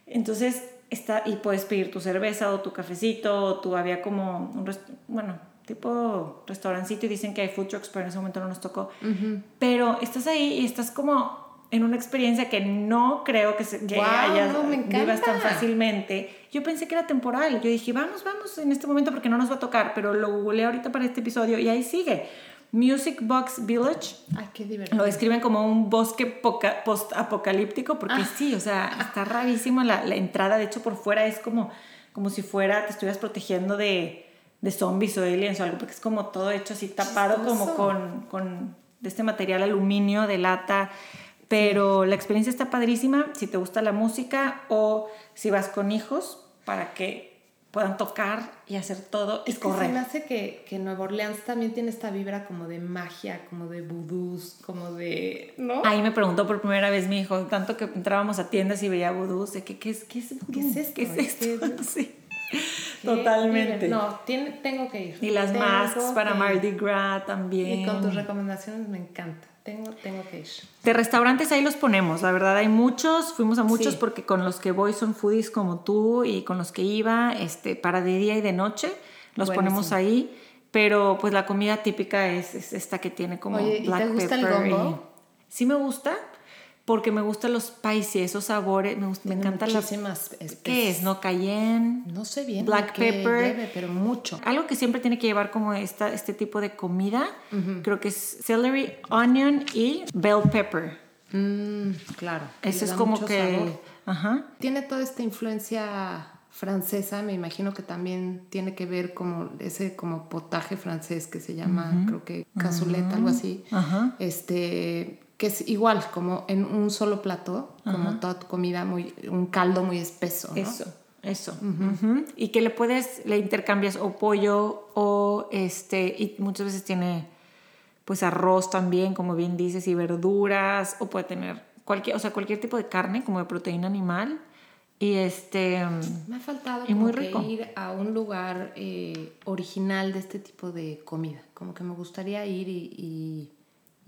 entonces, está, y puedes pedir tu cerveza o tu cafecito, o tú había como un, bueno, tipo restaurancito y dicen que hay food trucks, pero en ese momento no nos tocó. Pero estás ahí y estás como en una experiencia que no creo que, se, que Guau, hayas- no, me vivas tan fácilmente. Yo pensé que era temporal. Yo dije, vamos, vamos en este momento porque no nos va a tocar, pero lo googleé ahorita para este episodio y ahí sigue. Music Box Village. Ay, qué divertido. Lo describen como un bosque poca- post-apocalíptico porque Ah. sí, o sea, está rarísimo la, la entrada. De hecho, por fuera es como, como si fuera, te estuvieras protegiendo de, de zombies o aliens o algo, porque es como todo hecho así tapado como con, con de este material aluminio de lata. Pero la experiencia está padrísima si te gusta la música o si vas con hijos para que puedan tocar y hacer todo y Es que se me correr. hace que, que Nueva Orleans también tiene esta vibra como de magia, como de vudús, como de... ¿No? Ahí me preguntó por primera vez mi hijo, tanto que entrábamos a tiendas y veía vudús, de que, ¿qué es, qué es vudú? ¿Qué es esto? ¿Qué es Es esto? Sí. Totalmente. No, tiene, tengo que ir. Y las Tengo masks para. Mardi Gras también. Y con tus recomendaciones me encanta. Tengo, tengo que ir. De restaurantes ahí los ponemos, la verdad hay muchos, fuimos a muchos Sí. porque con los que voy son foodies como tú y con los que iba, este, para de día y de noche, los Buenísimo. ponemos ahí, pero pues la comida típica es, es esta que tiene como Oye, ¿y te black gusta el pepper y- gombo? Sí me gusta, porque me gustan los spicy, esos sabores, me, gusta, me encantan las... muchísimas especies. ¿Qué es? ¿No? Cayenne. No sé bien. Black pepper. lleve, pero mucho. Algo que siempre tiene que llevar como esta, este tipo de comida, creo que es celery, onion y bell pepper. Mm, claro. Le es como que... sabor. Ajá. Tiene toda esta influencia francesa, me imagino que también tiene que ver como ese como potaje francés que se llama, creo que cazulet, algo así. Ajá. Este, que es igual, como en un solo plato, como toda tu comida, muy, un caldo muy espeso, ¿no? Eso, eso. Y que le puedes, le intercambias o pollo o este, y muchas veces tiene pues arroz también, como bien dices, y verduras, o puede tener cualquier, o sea, cualquier tipo de carne, como de proteína animal. Y este, Me ha faltado como muy que rico. ir a un lugar eh, original de este tipo de comida. Como que me gustaría ir y, y-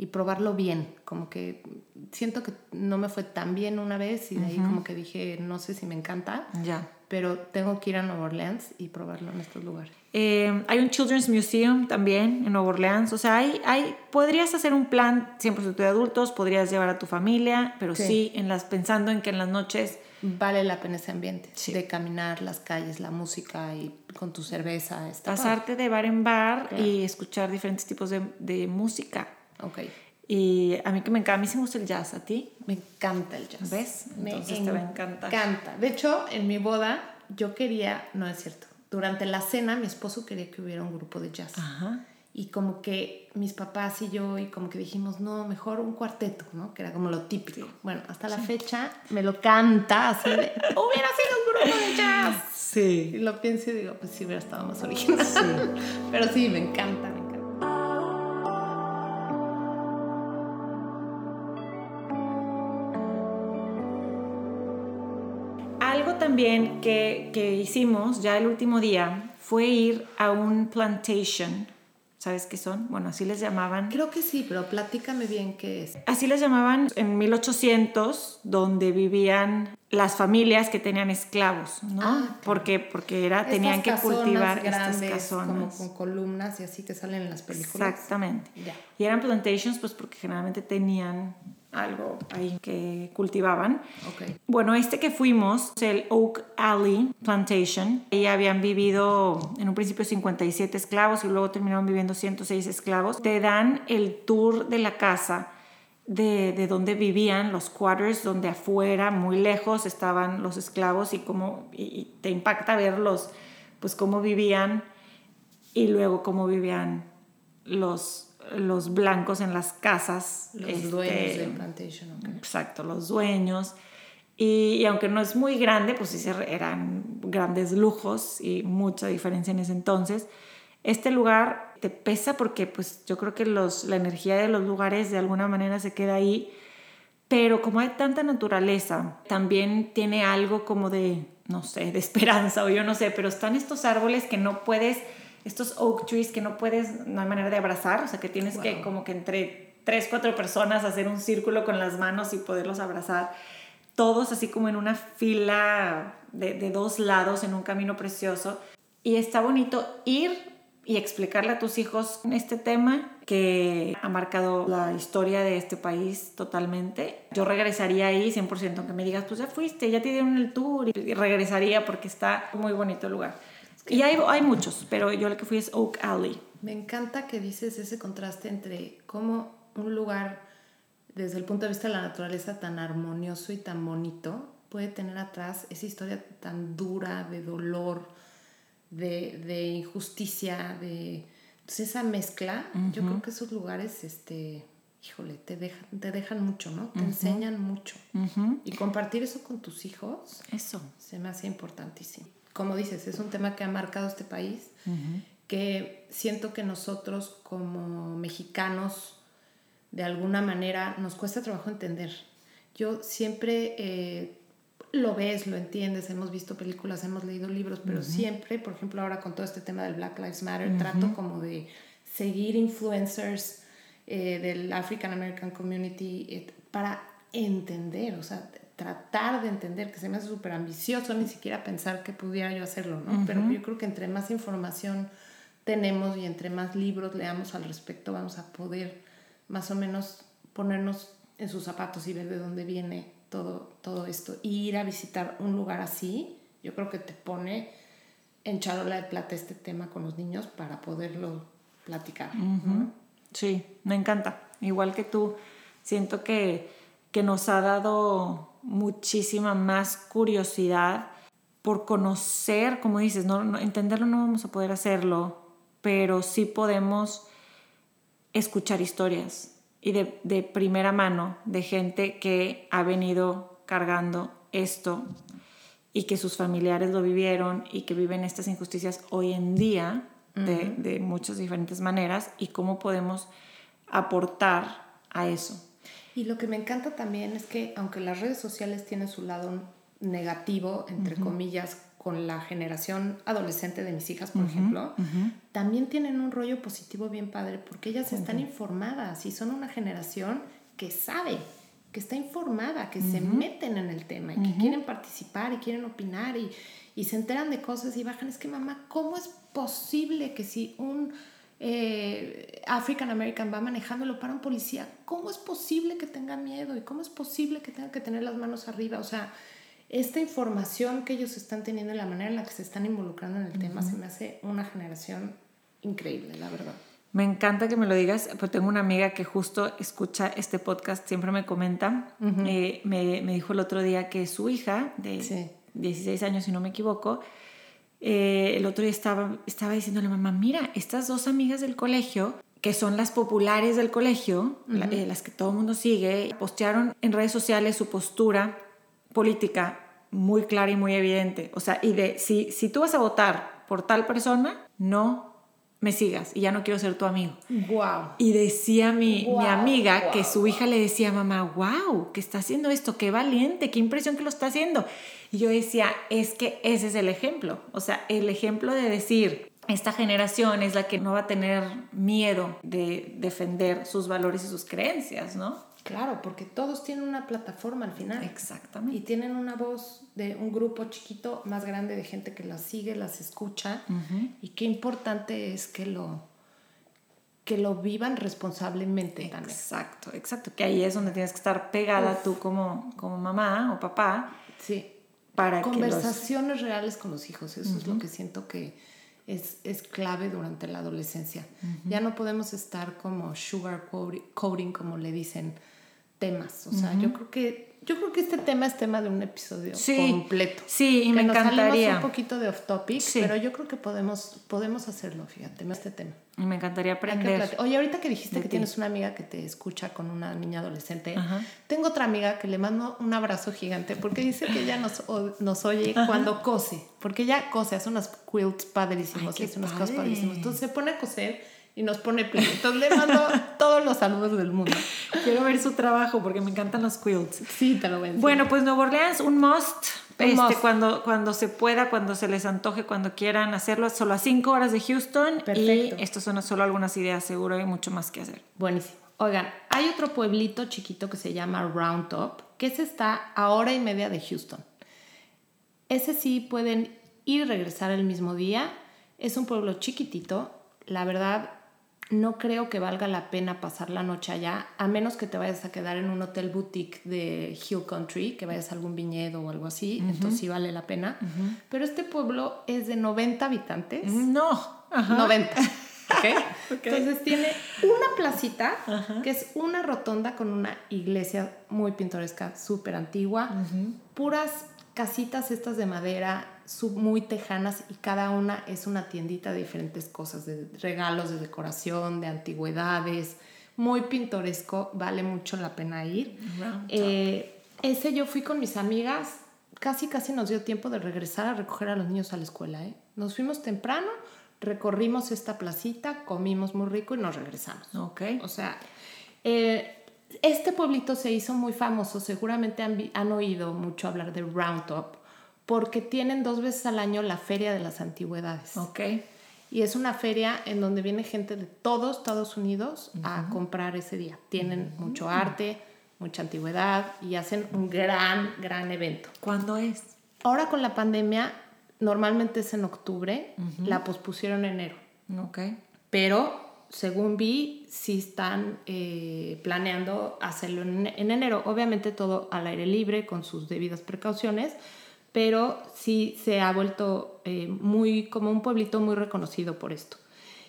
y probarlo bien. Como que siento que no me fue tan bien una vez y de ahí como que dije, no sé si me encanta, ya. pero tengo que ir a Nueva Orleans y probarlo en estos lugares. Eh, hay un Children's Museum también en Nueva Orleans. O sea, hay, hay, podrías hacer un plan 100% de adultos, podrías llevar a tu familia, pero sí, Sí. en las, pensando en que en las noches Vale la pena ese ambiente Sí. de caminar las calles, la música y con tu cerveza. Está padre. pasarte de bar en bar Claro. y escuchar diferentes tipos de, de música. Ok. Y a mí que me encanta, a mí sí me gusta el jazz, ¿a ti? Me encanta el jazz. ¿Ves? Me Entonces te va a encantar. encanta. De hecho, en mi boda yo quería, no es cierto, durante la cena mi esposo quería que hubiera un grupo de jazz. Ajá. Y como que mis papás y yo, y como que dijimos, no, mejor un cuarteto, ¿no? Que era como lo típico. Bueno, hasta la fecha me lo canta así de, hubiera sido un grupo de jazz. Y Sí. lo pienso y digo, pues sí hubiera estado más original. Pero sí, me encanta, también que, que hicimos ya el último día fue ir a un plantation. ¿Sabes qué son? Bueno, así les llamaban. Creo que sí, pero platícame bien qué es. Así les llamaban en 1800, donde vivían las familias que tenían esclavos, ¿no? Ah, ok. porque, porque era, tenían que cultivar grandes, estas casonas. como con columnas y así que salen en las películas. Exactamente. Y eran plantations, pues porque generalmente tenían algo ahí que cultivaban. Ok. Bueno, este que fuimos, el Oak Alley Plantation, ahí habían vivido en un principio 57 esclavos y luego terminaron viviendo 106 esclavos. Te dan el tour de la casa de, de donde vivían, los quarters, donde afuera, muy lejos, estaban los esclavos y, cómo, y, y te impacta verlos, pues cómo vivían y luego cómo vivían los, los blancos en las casas. Los este, dueños del plantation, ok. Exacto, los dueños. Y, y aunque no es muy grande, pues sí eran grandes lujos y mucha diferencia en ese entonces. Este lugar te pesa porque pues yo creo que los, la energía de los lugares de alguna manera se queda ahí, pero como hay tanta naturaleza, también tiene algo como de, no sé, de esperanza o yo no sé, pero están estos árboles que no puedes, estos oak trees que no puedes, no hay manera de abrazar, o sea que tienes que Wow. como que entre tres, cuatro personas hacer un círculo con las manos y poderlos abrazar, todos así como en una fila de, de dos lados en un camino precioso. Y está bonito ir y explicarle a tus hijos este tema que ha marcado la historia de este país totalmente. Yo regresaría ahí 100%, aunque me digas, pues ya fuiste, ya te dieron el tour, y regresaría porque está muy bonito el lugar. Y hay, hay muchos, pero yo el que fui es Oak Alley. Me encanta que dices ese contraste entre cómo un lugar, desde el punto de vista de la naturaleza, tan armonioso y tan bonito, puede tener atrás esa historia tan dura de dolor, de, de injusticia, de... Entonces esa mezcla, yo creo que esos lugares, este, híjole, te dejan, te dejan mucho, ¿no? Te enseñan mucho. Ujú, Y compartir eso con tus hijos Eso. se me hace importantísimo. Como dices, es un tema que ha marcado este país, que siento que nosotros como mexicanos, de alguna manera, nos cuesta trabajo entender. Yo siempre eh, lo ves, lo entiendes, hemos visto películas, hemos leído libros, pero siempre, por ejemplo, ahora con todo este tema del Black Lives Matter, trato como de seguir influencers eh, del African American Community eh, para entender, o sea, tratar de entender, que se me hace súper ambicioso ni siquiera pensar que pudiera yo hacerlo, ¿no? Pero yo creo que entre más información tenemos y entre más libros leamos al respecto, vamos a poder más o menos ponernos en sus zapatos y ver de dónde viene todo, todo esto. Y ir a visitar un lugar así, yo creo que te pone en charola de plata este tema con los niños para poderlo platicar. Sí, me encanta. Igual que tú, siento que, que nos ha dado muchísima más curiosidad por conocer, como dices, no, entenderlo no vamos a poder hacerlo, pero sí podemos escuchar historias y de, de primera mano de gente que ha venido cargando esto y que sus familiares lo vivieron y que viven estas injusticias hoy en día de, de, muchas diferentes maneras y cómo podemos aportar a eso. Y lo que me encanta también es que aunque las redes sociales tienen su lado negativo, entre comillas, con la generación adolescente de mis hijas, por ejemplo, también tienen un rollo positivo bien padre porque ellas están informadas y son una generación que sabe, que está informada, que se meten en el tema y que quieren participar y quieren opinar y, y, se enteran de cosas y bajan. Es que mamá, ¿cómo es posible que si un eh, African American va manejándolo para un policía, ¿cómo es posible que tenga miedo y cómo es posible que tenga que tener las manos arriba? O sea, esta información que ellos están teniendo y la manera en la que se están involucrando en el tema se me hace una generación increíble, la verdad. Me encanta que me lo digas, pues tengo una amiga que justo escucha este podcast, siempre me comenta, eh, me, me, dijo el otro día que su hija de 16 años, si no me equivoco, eh, el otro día estaba, estaba diciéndole a mamá, mira, estas dos amigas del colegio, que son las populares del colegio, eh, las que todo el mundo sigue, postearon en redes sociales su postura política muy clara y muy evidente. O sea, y de si, si tú vas a votar por tal persona, no me sigas y ya no quiero ser tu amigo. Wow. Y decía mi, mi amiga que su hija le decía a mamá, wow, que está haciendo esto, qué valiente, qué impresión que lo está haciendo. Y yo decía, es que ese es el ejemplo. O sea, el ejemplo de decir, esta generación es la que no va a tener miedo de defender sus valores y sus creencias, ¿no? Claro, porque todos tienen una plataforma al final. Exactamente. Y tienen una voz de un grupo chiquito más grande de gente que las sigue, las escucha. Y qué importante es que lo, que lo vivan responsablemente también. Exacto, exacto. Que ahí es donde tienes que estar pegada tú como, como mamá o papá. Sí. Para Conversaciones reales con los hijos. Eso es lo que siento que es, es clave durante la adolescencia. Ya no podemos estar como sugar coating, como le dicen temas. O sea, yo creo que yo creo que este tema es tema de un episodio completo. Sí, y que me nos encantaría. un poquito de off topic, pero yo creo que podemos, podemos hacerlo, fíjate, este tema. Y me encantaría aprender. Oye, ahorita que dijiste que tienes una amiga que te escucha con una niña adolescente, tengo otra amiga que le mando un abrazo gigante porque dice que ella nos, nos oye cuando cose, porque ella cose, hace unas quilts padrísimos, hace unas cosas padrísimas. Entonces se pone a coser y nos pone play. Entonces le mando todos los saludos del mundo. Quiero ver su trabajo porque me encantan los quilts. Sí, te lo ven. Bueno, pues Nueva Orleans, un must. este, Cuando, cuando se pueda, cuando se les antoje, cuando quieran hacerlo, solo a cinco horas de Houston. Perfecto. Y estos son solo algunas ideas, seguro hay mucho más que hacer. Buenísimo. Oigan, hay otro pueblito chiquito que se llama Round Top, que ese está a hora y media de Houston. Ese sí pueden ir y regresar el mismo día. Es un pueblo chiquitito. La verdad, no creo que valga la pena pasar la noche allá, a menos que te vayas a quedar en un hotel boutique de Hill Country, que vayas a algún viñedo o algo así, entonces sí vale la pena. Pero este pueblo es de 90 habitantes. No, 90. ¿Okay? Entonces tiene una placita que es una rotonda con una iglesia muy pintoresca, súper antigua, puras casitas estas de madera muy tejanas y cada una es una tiendita de diferentes cosas, de regalos, de decoración, de antigüedades, muy pintoresco, vale mucho la pena ir. Eh, ese yo fui con mis amigas, casi casi nos dio tiempo de regresar a recoger a los niños a la escuela. ¿eh? Nos fuimos temprano, recorrimos esta placita, comimos muy rico y nos regresamos. Ok. O sea, eh, este pueblito se hizo muy famoso, seguramente han, han oído mucho hablar de Round Top porque tienen dos veces al año la Feria de las Antigüedades. Ok. Y es una feria en donde viene gente de todos Estados Unidos a comprar ese día. Tienen mucho arte, mucha antigüedad y hacen un gran, gran evento. ¿Cuándo es? Ahora con la pandemia, normalmente es en octubre, la pospusieron en enero. Ok. Pero según vi, sí están eh, planeando hacerlo en, en enero. Obviamente todo al aire libre, con sus debidas precauciones, pero sí se ha vuelto eh, muy como un pueblito muy reconocido por esto.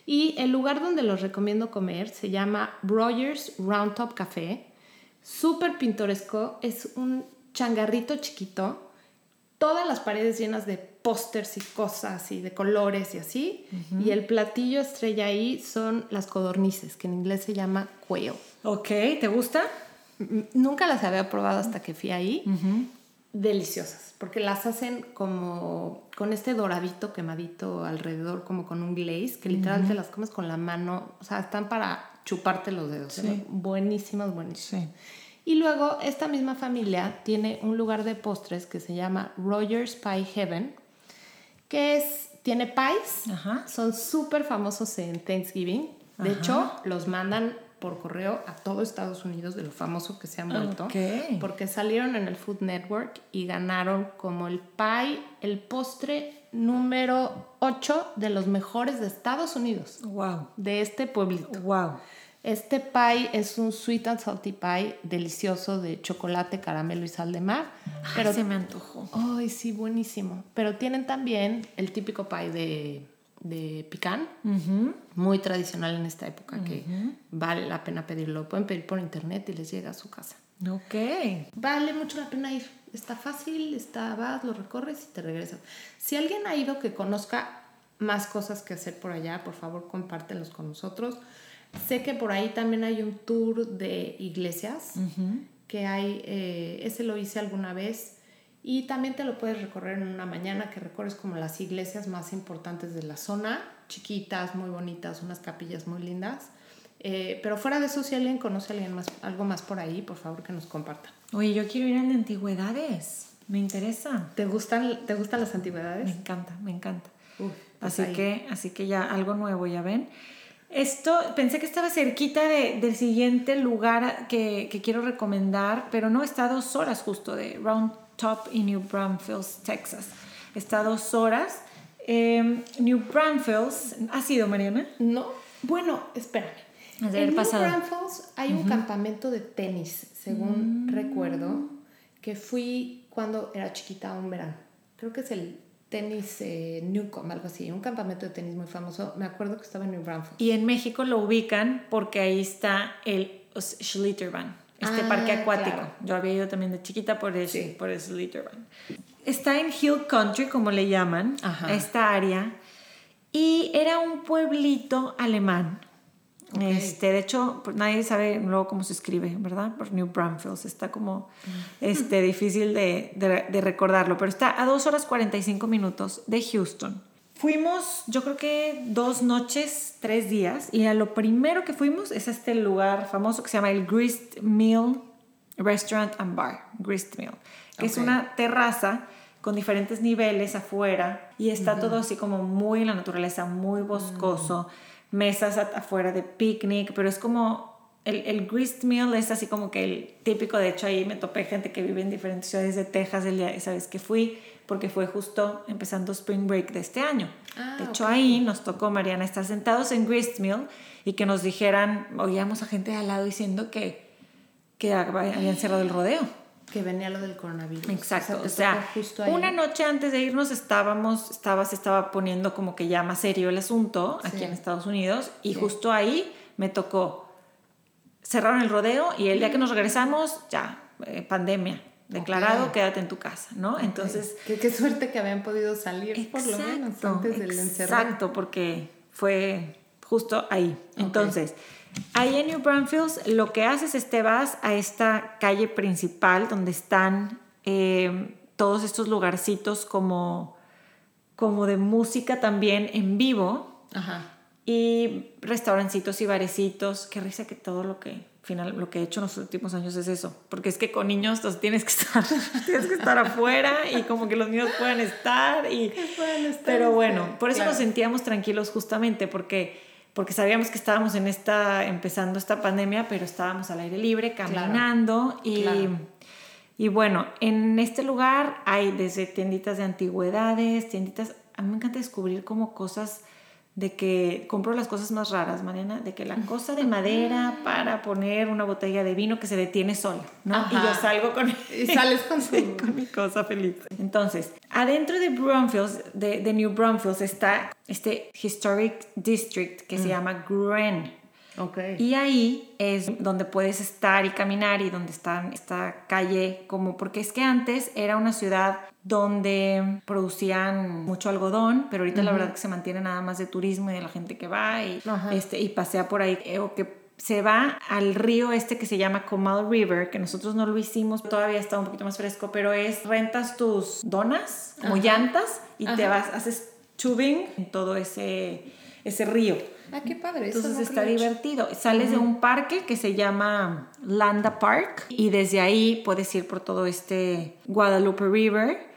Y el lugar donde los recomiendo comer se llama Rogers Round Top Café. Súper pintoresco, es un changarrito chiquito, todas las paredes llenas de pósters y cosas y de colores y así. Y el platillo estrella ahí son las codornices, que en inglés se llama quail. Ok, ¿te gusta? Nunca las había probado hasta que fui ahí. Deliciosas, porque las hacen como con este doradito quemadito alrededor, como con un glaze, que literal te las comes con la mano, o sea, están para chuparte los dedos. Sí. ¿no? Buenísimas, buenísimas. Sí. Y luego esta misma familia tiene un lugar de postres que se llama Rogers Pie Heaven, que es, tiene pies, Ajá. son súper famosos en Thanksgiving. De Ajá. hecho, los mandan por correo a todo Estados Unidos de lo famoso que se han vuelto. Ok. Porque salieron en el Food Network y ganaron como el pie, el postre número 8 de los mejores de Estados Unidos, Wow. de este pueblito. Wow. Este pie es un sweet and salty pie delicioso de chocolate, caramelo y sal de mar. Pero Pero, se me antojó. ay, sí, buenísimo. Pero tienen también el típico pie de, de Ujú. muy tradicional en esta época, que vale la pena pedirlo. Pueden pedir por internet y les llega a su casa. Ok. Vale mucho la pena ir. Está fácil, está, vas, lo recorres y te regresas. Si alguien ha ido que conozca más cosas que hacer por allá, por favor compártelos con nosotros. Sé que por ahí también hay un tour de iglesias que hay, eh, ese lo hice alguna vez y también te lo puedes recorrer en una mañana que recorres como las iglesias más importantes de la zona, chiquitas, muy bonitas, unas capillas muy lindas. Eh, pero fuera de eso, si alguien conoce a alguien más, algo más por ahí, por favor que nos comparta. Oye, yo quiero ir al de antigüedades. Me interesa. ¿Te gustan, ¿Te gustan las Me antigüedades? encanta, me encanta. Uf, pues Así ahí. que, así que ya algo nuevo, ya ven. Esto, pensé que estaba cerquita de- del siguiente lugar que, que quiero recomendar, pero no, está a dos horas justo de Round Top y New Braunfels, Texas. Está a dos horas. Eh, New Braunfels, ¿ha sido Mariana? No, bueno, espérame. Has de en New. Braunfels hay un campamento de tenis, según Mm. recuerdo, que fui cuando era chiquita un verano. Creo que es el tenis eh, Newcomb, algo así, un campamento de tenis muy famoso. Me acuerdo que estaba en New Braunfels. Y en México lo ubican porque ahí está el Schlitterbahn, este Ah, parque acuático. claro. Yo había ido también de chiquita por el, Sí. por Schlitterbahn. Está en Hill Country, como le llaman, Ajá. esta área. Y era un pueblito alemán. Ok. Este, de hecho, pues, nadie sabe luego cómo se escribe, ¿verdad? Por New Braunfels. Está como este, difícil de, de- de recordarlo, pero está a 2 horas 45 minutos de Houston. Fuimos, yo creo que dos noches, tres días, y a lo primero que fuimos es a este lugar famoso que se llama el Grist Mill Restaurant and Bar, Grist Mill, que es una terraza con diferentes niveles afuera y está todo así como muy en la naturaleza, muy boscoso, mesas a- afuera de picnic, pero es como el, el grist meal es así como que el típico, de hecho ahí me topé gente que vive en diferentes ciudades de Texas el día, esa vez que fui, porque fue justo empezando Spring Break de este año. Ah, de hecho ok. ahí nos tocó, Mariana, estar sentados en grist meal y que nos dijeran, oíamos a gente de al lado diciendo que, que habían cerrado el rodeo. Que venía lo del coronavirus. Exacto, o sea, justo ahí. una noche antes de irnos estábamos, estaba, se estaba poniendo como que ya más serio el asunto aquí Sí. en Estados Unidos y Sí. justo ahí me tocó, cerraron el rodeo y el día que nos regresamos, ya, eh, pandemia, declarado, quédate en tu casa, ¿no? Entonces, Qué, qué suerte que habían podido salir por lo menos antes del encerrón. exacto, porque fue justo ahí. Entonces, ahí en New Braunfels lo que haces es te vas a esta calle principal donde están eh, todos estos lugarcitos como, como de música también en vivo Ajá. y restaurancitos y barecitos. Qué risa que todo lo que final lo que he hecho en los últimos años es eso, porque es que con niños pues, tienes que estar tienes que estar afuera y como que los niños puedan estar y pero bueno, por eso nos sentíamos tranquilos justamente porque porque sabíamos que estábamos en esta empezando esta pandemia, pero estábamos al aire libre, caminando y y bueno, en este lugar hay desde tienditas de antigüedades, tienditas, a mí me encanta descubrir como cosas de que compro las cosas más raras, Mariana, de que la cosa de madera para poner una botella de vino que se detiene sola, ¿no? Y yo salgo con y sales con, con mi cosa feliz. Entonces, adentro de Bromfields, de, de, New Bromfields está este historic district que se mm. llama Gren. Okay. Y ahí es donde puedes estar y caminar y donde está esta calle, como porque es que antes era una ciudad donde producían mucho algodón, pero ahorita la verdad que se mantiene nada más de turismo y de la gente que va y, este, y pasea por ahí, eh, o que se va al río este que se llama Comal River, que nosotros no lo hicimos, todavía está un poquito más fresco, pero es rentas tus donas, como llantas, y te vas, haces tubing en todo ese, ese río. Ah, qué padre. Entonces está divertido. Sales de un parque que se llama Landa Park y desde ahí puedes ir por todo este Guadalupe River.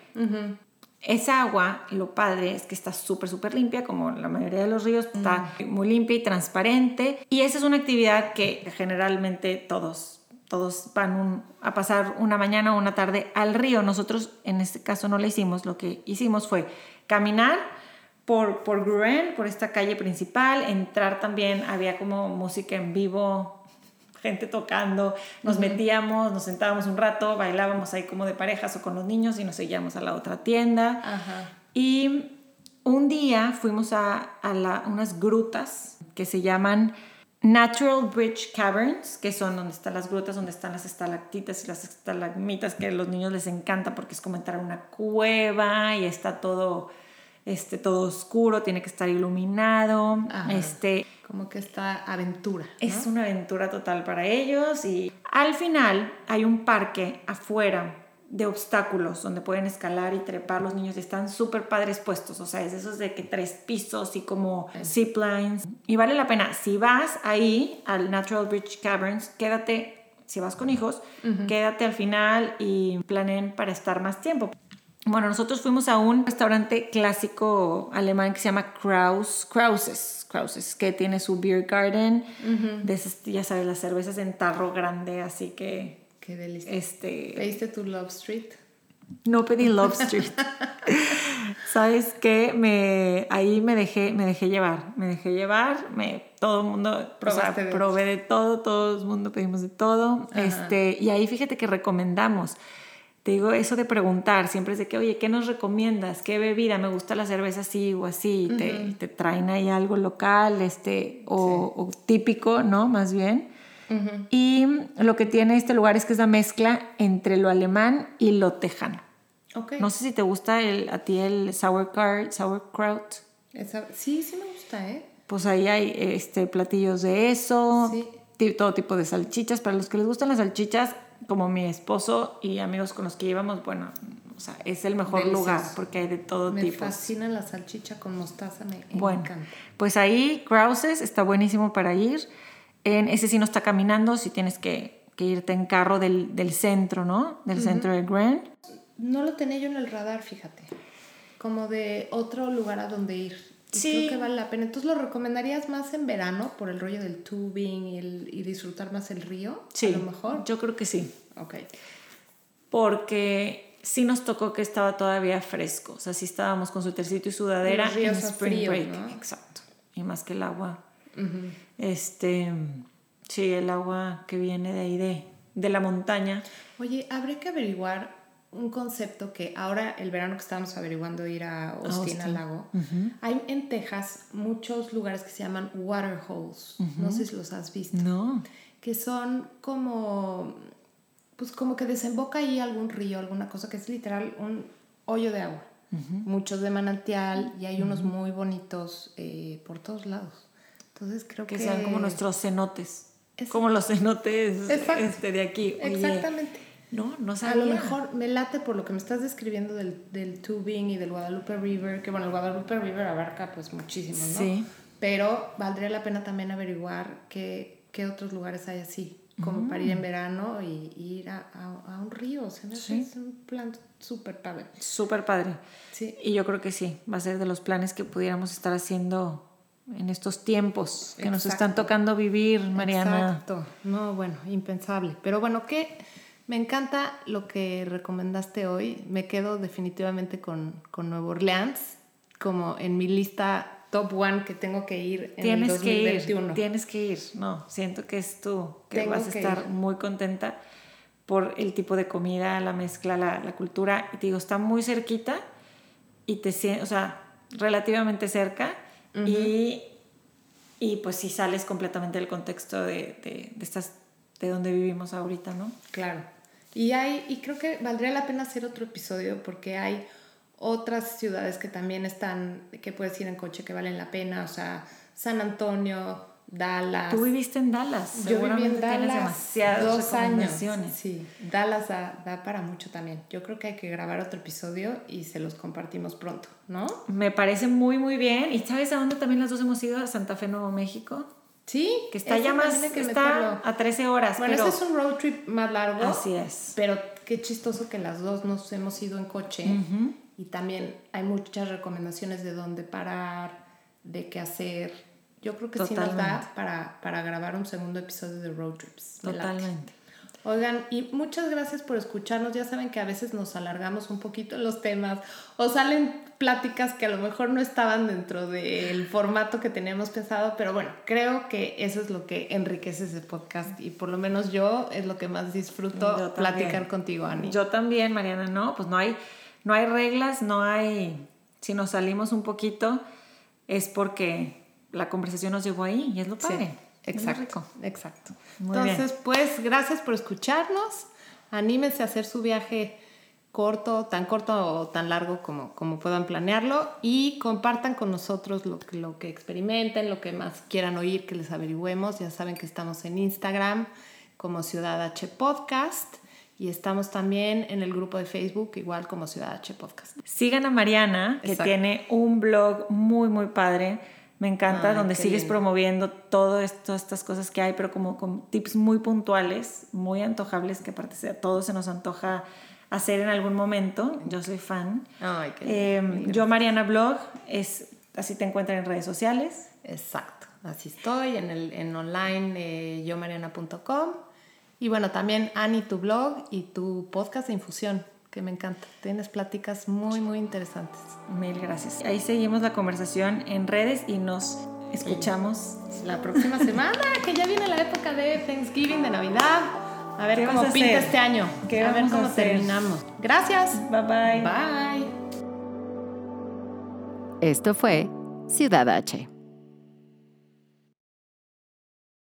Esa agua, lo padre es que está súper, súper limpia, como la mayoría de los ríos, está muy limpia y transparente. Y esa es una actividad que generalmente todos, todos van a pasar una mañana o una tarde al río. Nosotros en este caso no lo hicimos, lo que hicimos fue caminar por, por Gren, por esta calle principal, entrar también, había como música en vivo, gente tocando, nos metíamos, nos sentábamos un rato, bailábamos ahí como de parejas o con los niños y nos seguíamos a la otra tienda. Y un día fuimos a, a unas grutas que se llaman Natural Bridge Caverns, que son donde están las grutas, donde están las estalactitas y las estalagmitas, que a los niños les encanta porque es como entrar a una cueva y está todo este, todo oscuro, tiene que estar iluminado, este, como que esta aventura. Es una aventura total para ellos y al final hay un parque afuera de obstáculos donde pueden escalar y trepar los niños y están súper padres puestos, o sea, es esos de que tres pisos y como zip lines y vale la pena, si vas ahí al Natural Bridge Caverns, quédate si vas con hijos, quédate al final y planeen para estar más tiempo. Bueno, nosotros fuimos a un restaurante clásico alemán que se llama Kraus, Krauses, Krauses, que tiene su beer garden, de ya sabes, las cervezas en tarro grande, así que... Qué delicioso. Este, ¿Pediste tu Love Street? No pedí Love Street. ¿Sabes qué? Me, ahí me dejé, me dejé llevar, me dejé llevar, me, todo el mundo, o sea, probé de todo, todo el mundo pedimos de todo, este, y ahí fíjate que recomendamos te digo, eso de preguntar siempre es de que, oye, ¿qué nos recomiendas? ¿Qué bebida? Me gusta la cerveza así o así. te, te, traen ahí algo local este, o, típico, ¿no? Más bien. Y lo que tiene este lugar es que es la mezcla entre lo alemán y lo tejano. Okay. No sé si te gusta el, a ti el sauerkraut. sauerkraut. sí, sí me gusta, ¿eh? Pues ahí hay este, platillos de eso. Sí. Todo tipo de salchichas. Para los que les gustan las salchichas, como mi esposo y amigos con los que íbamos, bueno, o sea, es el mejor lugar porque hay de todo tipo. Me fascina la salchicha con mostaza, me bueno, Pues ahí, Krauses está buenísimo para ir. En ese sí no está caminando, si tienes que, irte en carro del, del centro, ¿no? Del centro de Grand. No lo tenía yo en el radar, fíjate. Como de otro lugar a donde ir sí. creo que vale la pena. Entonces, ¿lo recomendarías más en verano por el rollo del tubing y, el, y disfrutar más el río? Sí. A lo mejor. Yo creo que sí. Ok. Porque sí nos tocó que estaba todavía fresco. O sea, sí estábamos con su tercito y sudadera en Spring Break. Exacto. Y más que el agua. Este. Sí, el agua que viene de ahí, de, de la montaña. Oye, habría que averiguar un concepto que ahora el verano que estábamos averiguando ir a Austin, al lago, hay en Texas muchos lugares que se llaman water holes. No sé si los has visto. No. Que son como, pues como que desemboca ahí algún río, alguna cosa que es literal un hoyo de agua. Muchos de manantial y hay unos muy bonitos eh, por todos lados. Entonces creo que... Que sean como nuestros cenotes. Como los cenotes este, de aquí. Exactamente. No, no A lo mejor me late por lo que me estás describiendo del, del tubing y del Guadalupe River, que bueno, el Guadalupe River abarca pues muchísimo, ¿no? Sí. Pero valdría la pena también averiguar qué, qué otros lugares hay así. como para ir en verano y, y ir a, a- a un río. Se me hace es un plan súper padre. Súper padre. Sí. Y yo creo que sí, va a ser de los planes que pudiéramos estar haciendo en estos tiempos que nos están tocando vivir, Mariana. Exacto. No, bueno, impensable. Pero bueno, que me encanta lo que recomendaste hoy. Me quedo definitivamente con, con Nueva Orleans como en mi lista top one que tengo que ir en Tienes el que ir, 2021. tienes que ir. No, siento que es tú, que Tengo vas a que estar ir. muy contenta por el tipo de comida, la mezcla, la, la cultura. Y te digo, está muy cerquita y te o sea, relativamente cerca. y, y pues sí sales completamente del contexto de, de, de estas, de donde vivimos ahorita, ¿no? Claro. Y hay, y creo que valdría la pena hacer otro episodio porque hay otras ciudades que también están, que puedes ir en coche que valen la pena, o sea, San Antonio, Dallas. Tú viviste en Dallas. Yo viví en Dallas dos años. Sí, Dallas da, da para mucho también. Yo creo que hay que grabar otro episodio y se los compartimos pronto, ¿no? Me parece muy, muy bien. ¿Y sabes a dónde también las dos hemos ido? A Santa Fe, Nuevo México. Sí, Que está ya más, que está a 13 horas. Bueno, pero ese es un road trip más largo. Así es. Pero qué chistoso que las dos nos hemos ido en coche. Y también hay muchas recomendaciones de dónde parar, de qué hacer. Yo creo que sí nos da Totalmente. para, para grabar un segundo episodio de Road Trips. Me late. Totalmente. Oigan, y muchas gracias por escucharnos. Ya saben que a veces nos alargamos un poquito en los temas o salen pláticas que a lo mejor no estaban dentro del formato que teníamos pensado, pero bueno, creo que eso es lo que enriquece ese podcast y por lo menos yo es lo que más disfruto platicar contigo, Ani. Yo también, Mariana, no, pues no hay, no hay reglas, no hay. Si nos salimos un poquito, es porque la conversación nos llevó ahí y es lo Sí, padre. lo exacto, rico. exacto. Muy Entonces, pues gracias por escucharnos. Anímense a hacer su viaje corto, tan corto o tan largo como, como puedan planearlo y compartan con nosotros lo, que- lo que experimenten, lo que más quieran oír, que les averigüemos. Ya saben que estamos en Instagram como Ciudad H Podcast y estamos también en el grupo de Facebook igual como Ciudad H Podcast. Sigan a Mariana, que Exacto. tiene un blog muy, muy padre. Me encanta, donde sigues lindo. promoviendo todo todas estas cosas que hay, pero como con tips muy puntuales, muy antojables, que aparte se- a todos se nos antoja hacer en algún momento. Yo soy fan. Ay, qué Eh, yo, Mariana Blog, es, así te encuentran en redes sociales. Exacto, así estoy en, el, en online eh, yomariana.com y bueno, también Ani, tu blog y tu podcast de infusión, que me encanta. Tienes pláticas muy, muy interesantes. Mil gracias. Ahí seguimos la conversación en redes y nos escuchamos. La próxima semana, que ya viene la época de Thanksgiving, de Navidad. A ver ¿Qué cómo pinta hacer? este año. ¿Qué a ver a cómo hacer? terminamos. Gracias. Bye bye. Bye. Esto fue Ciudad H.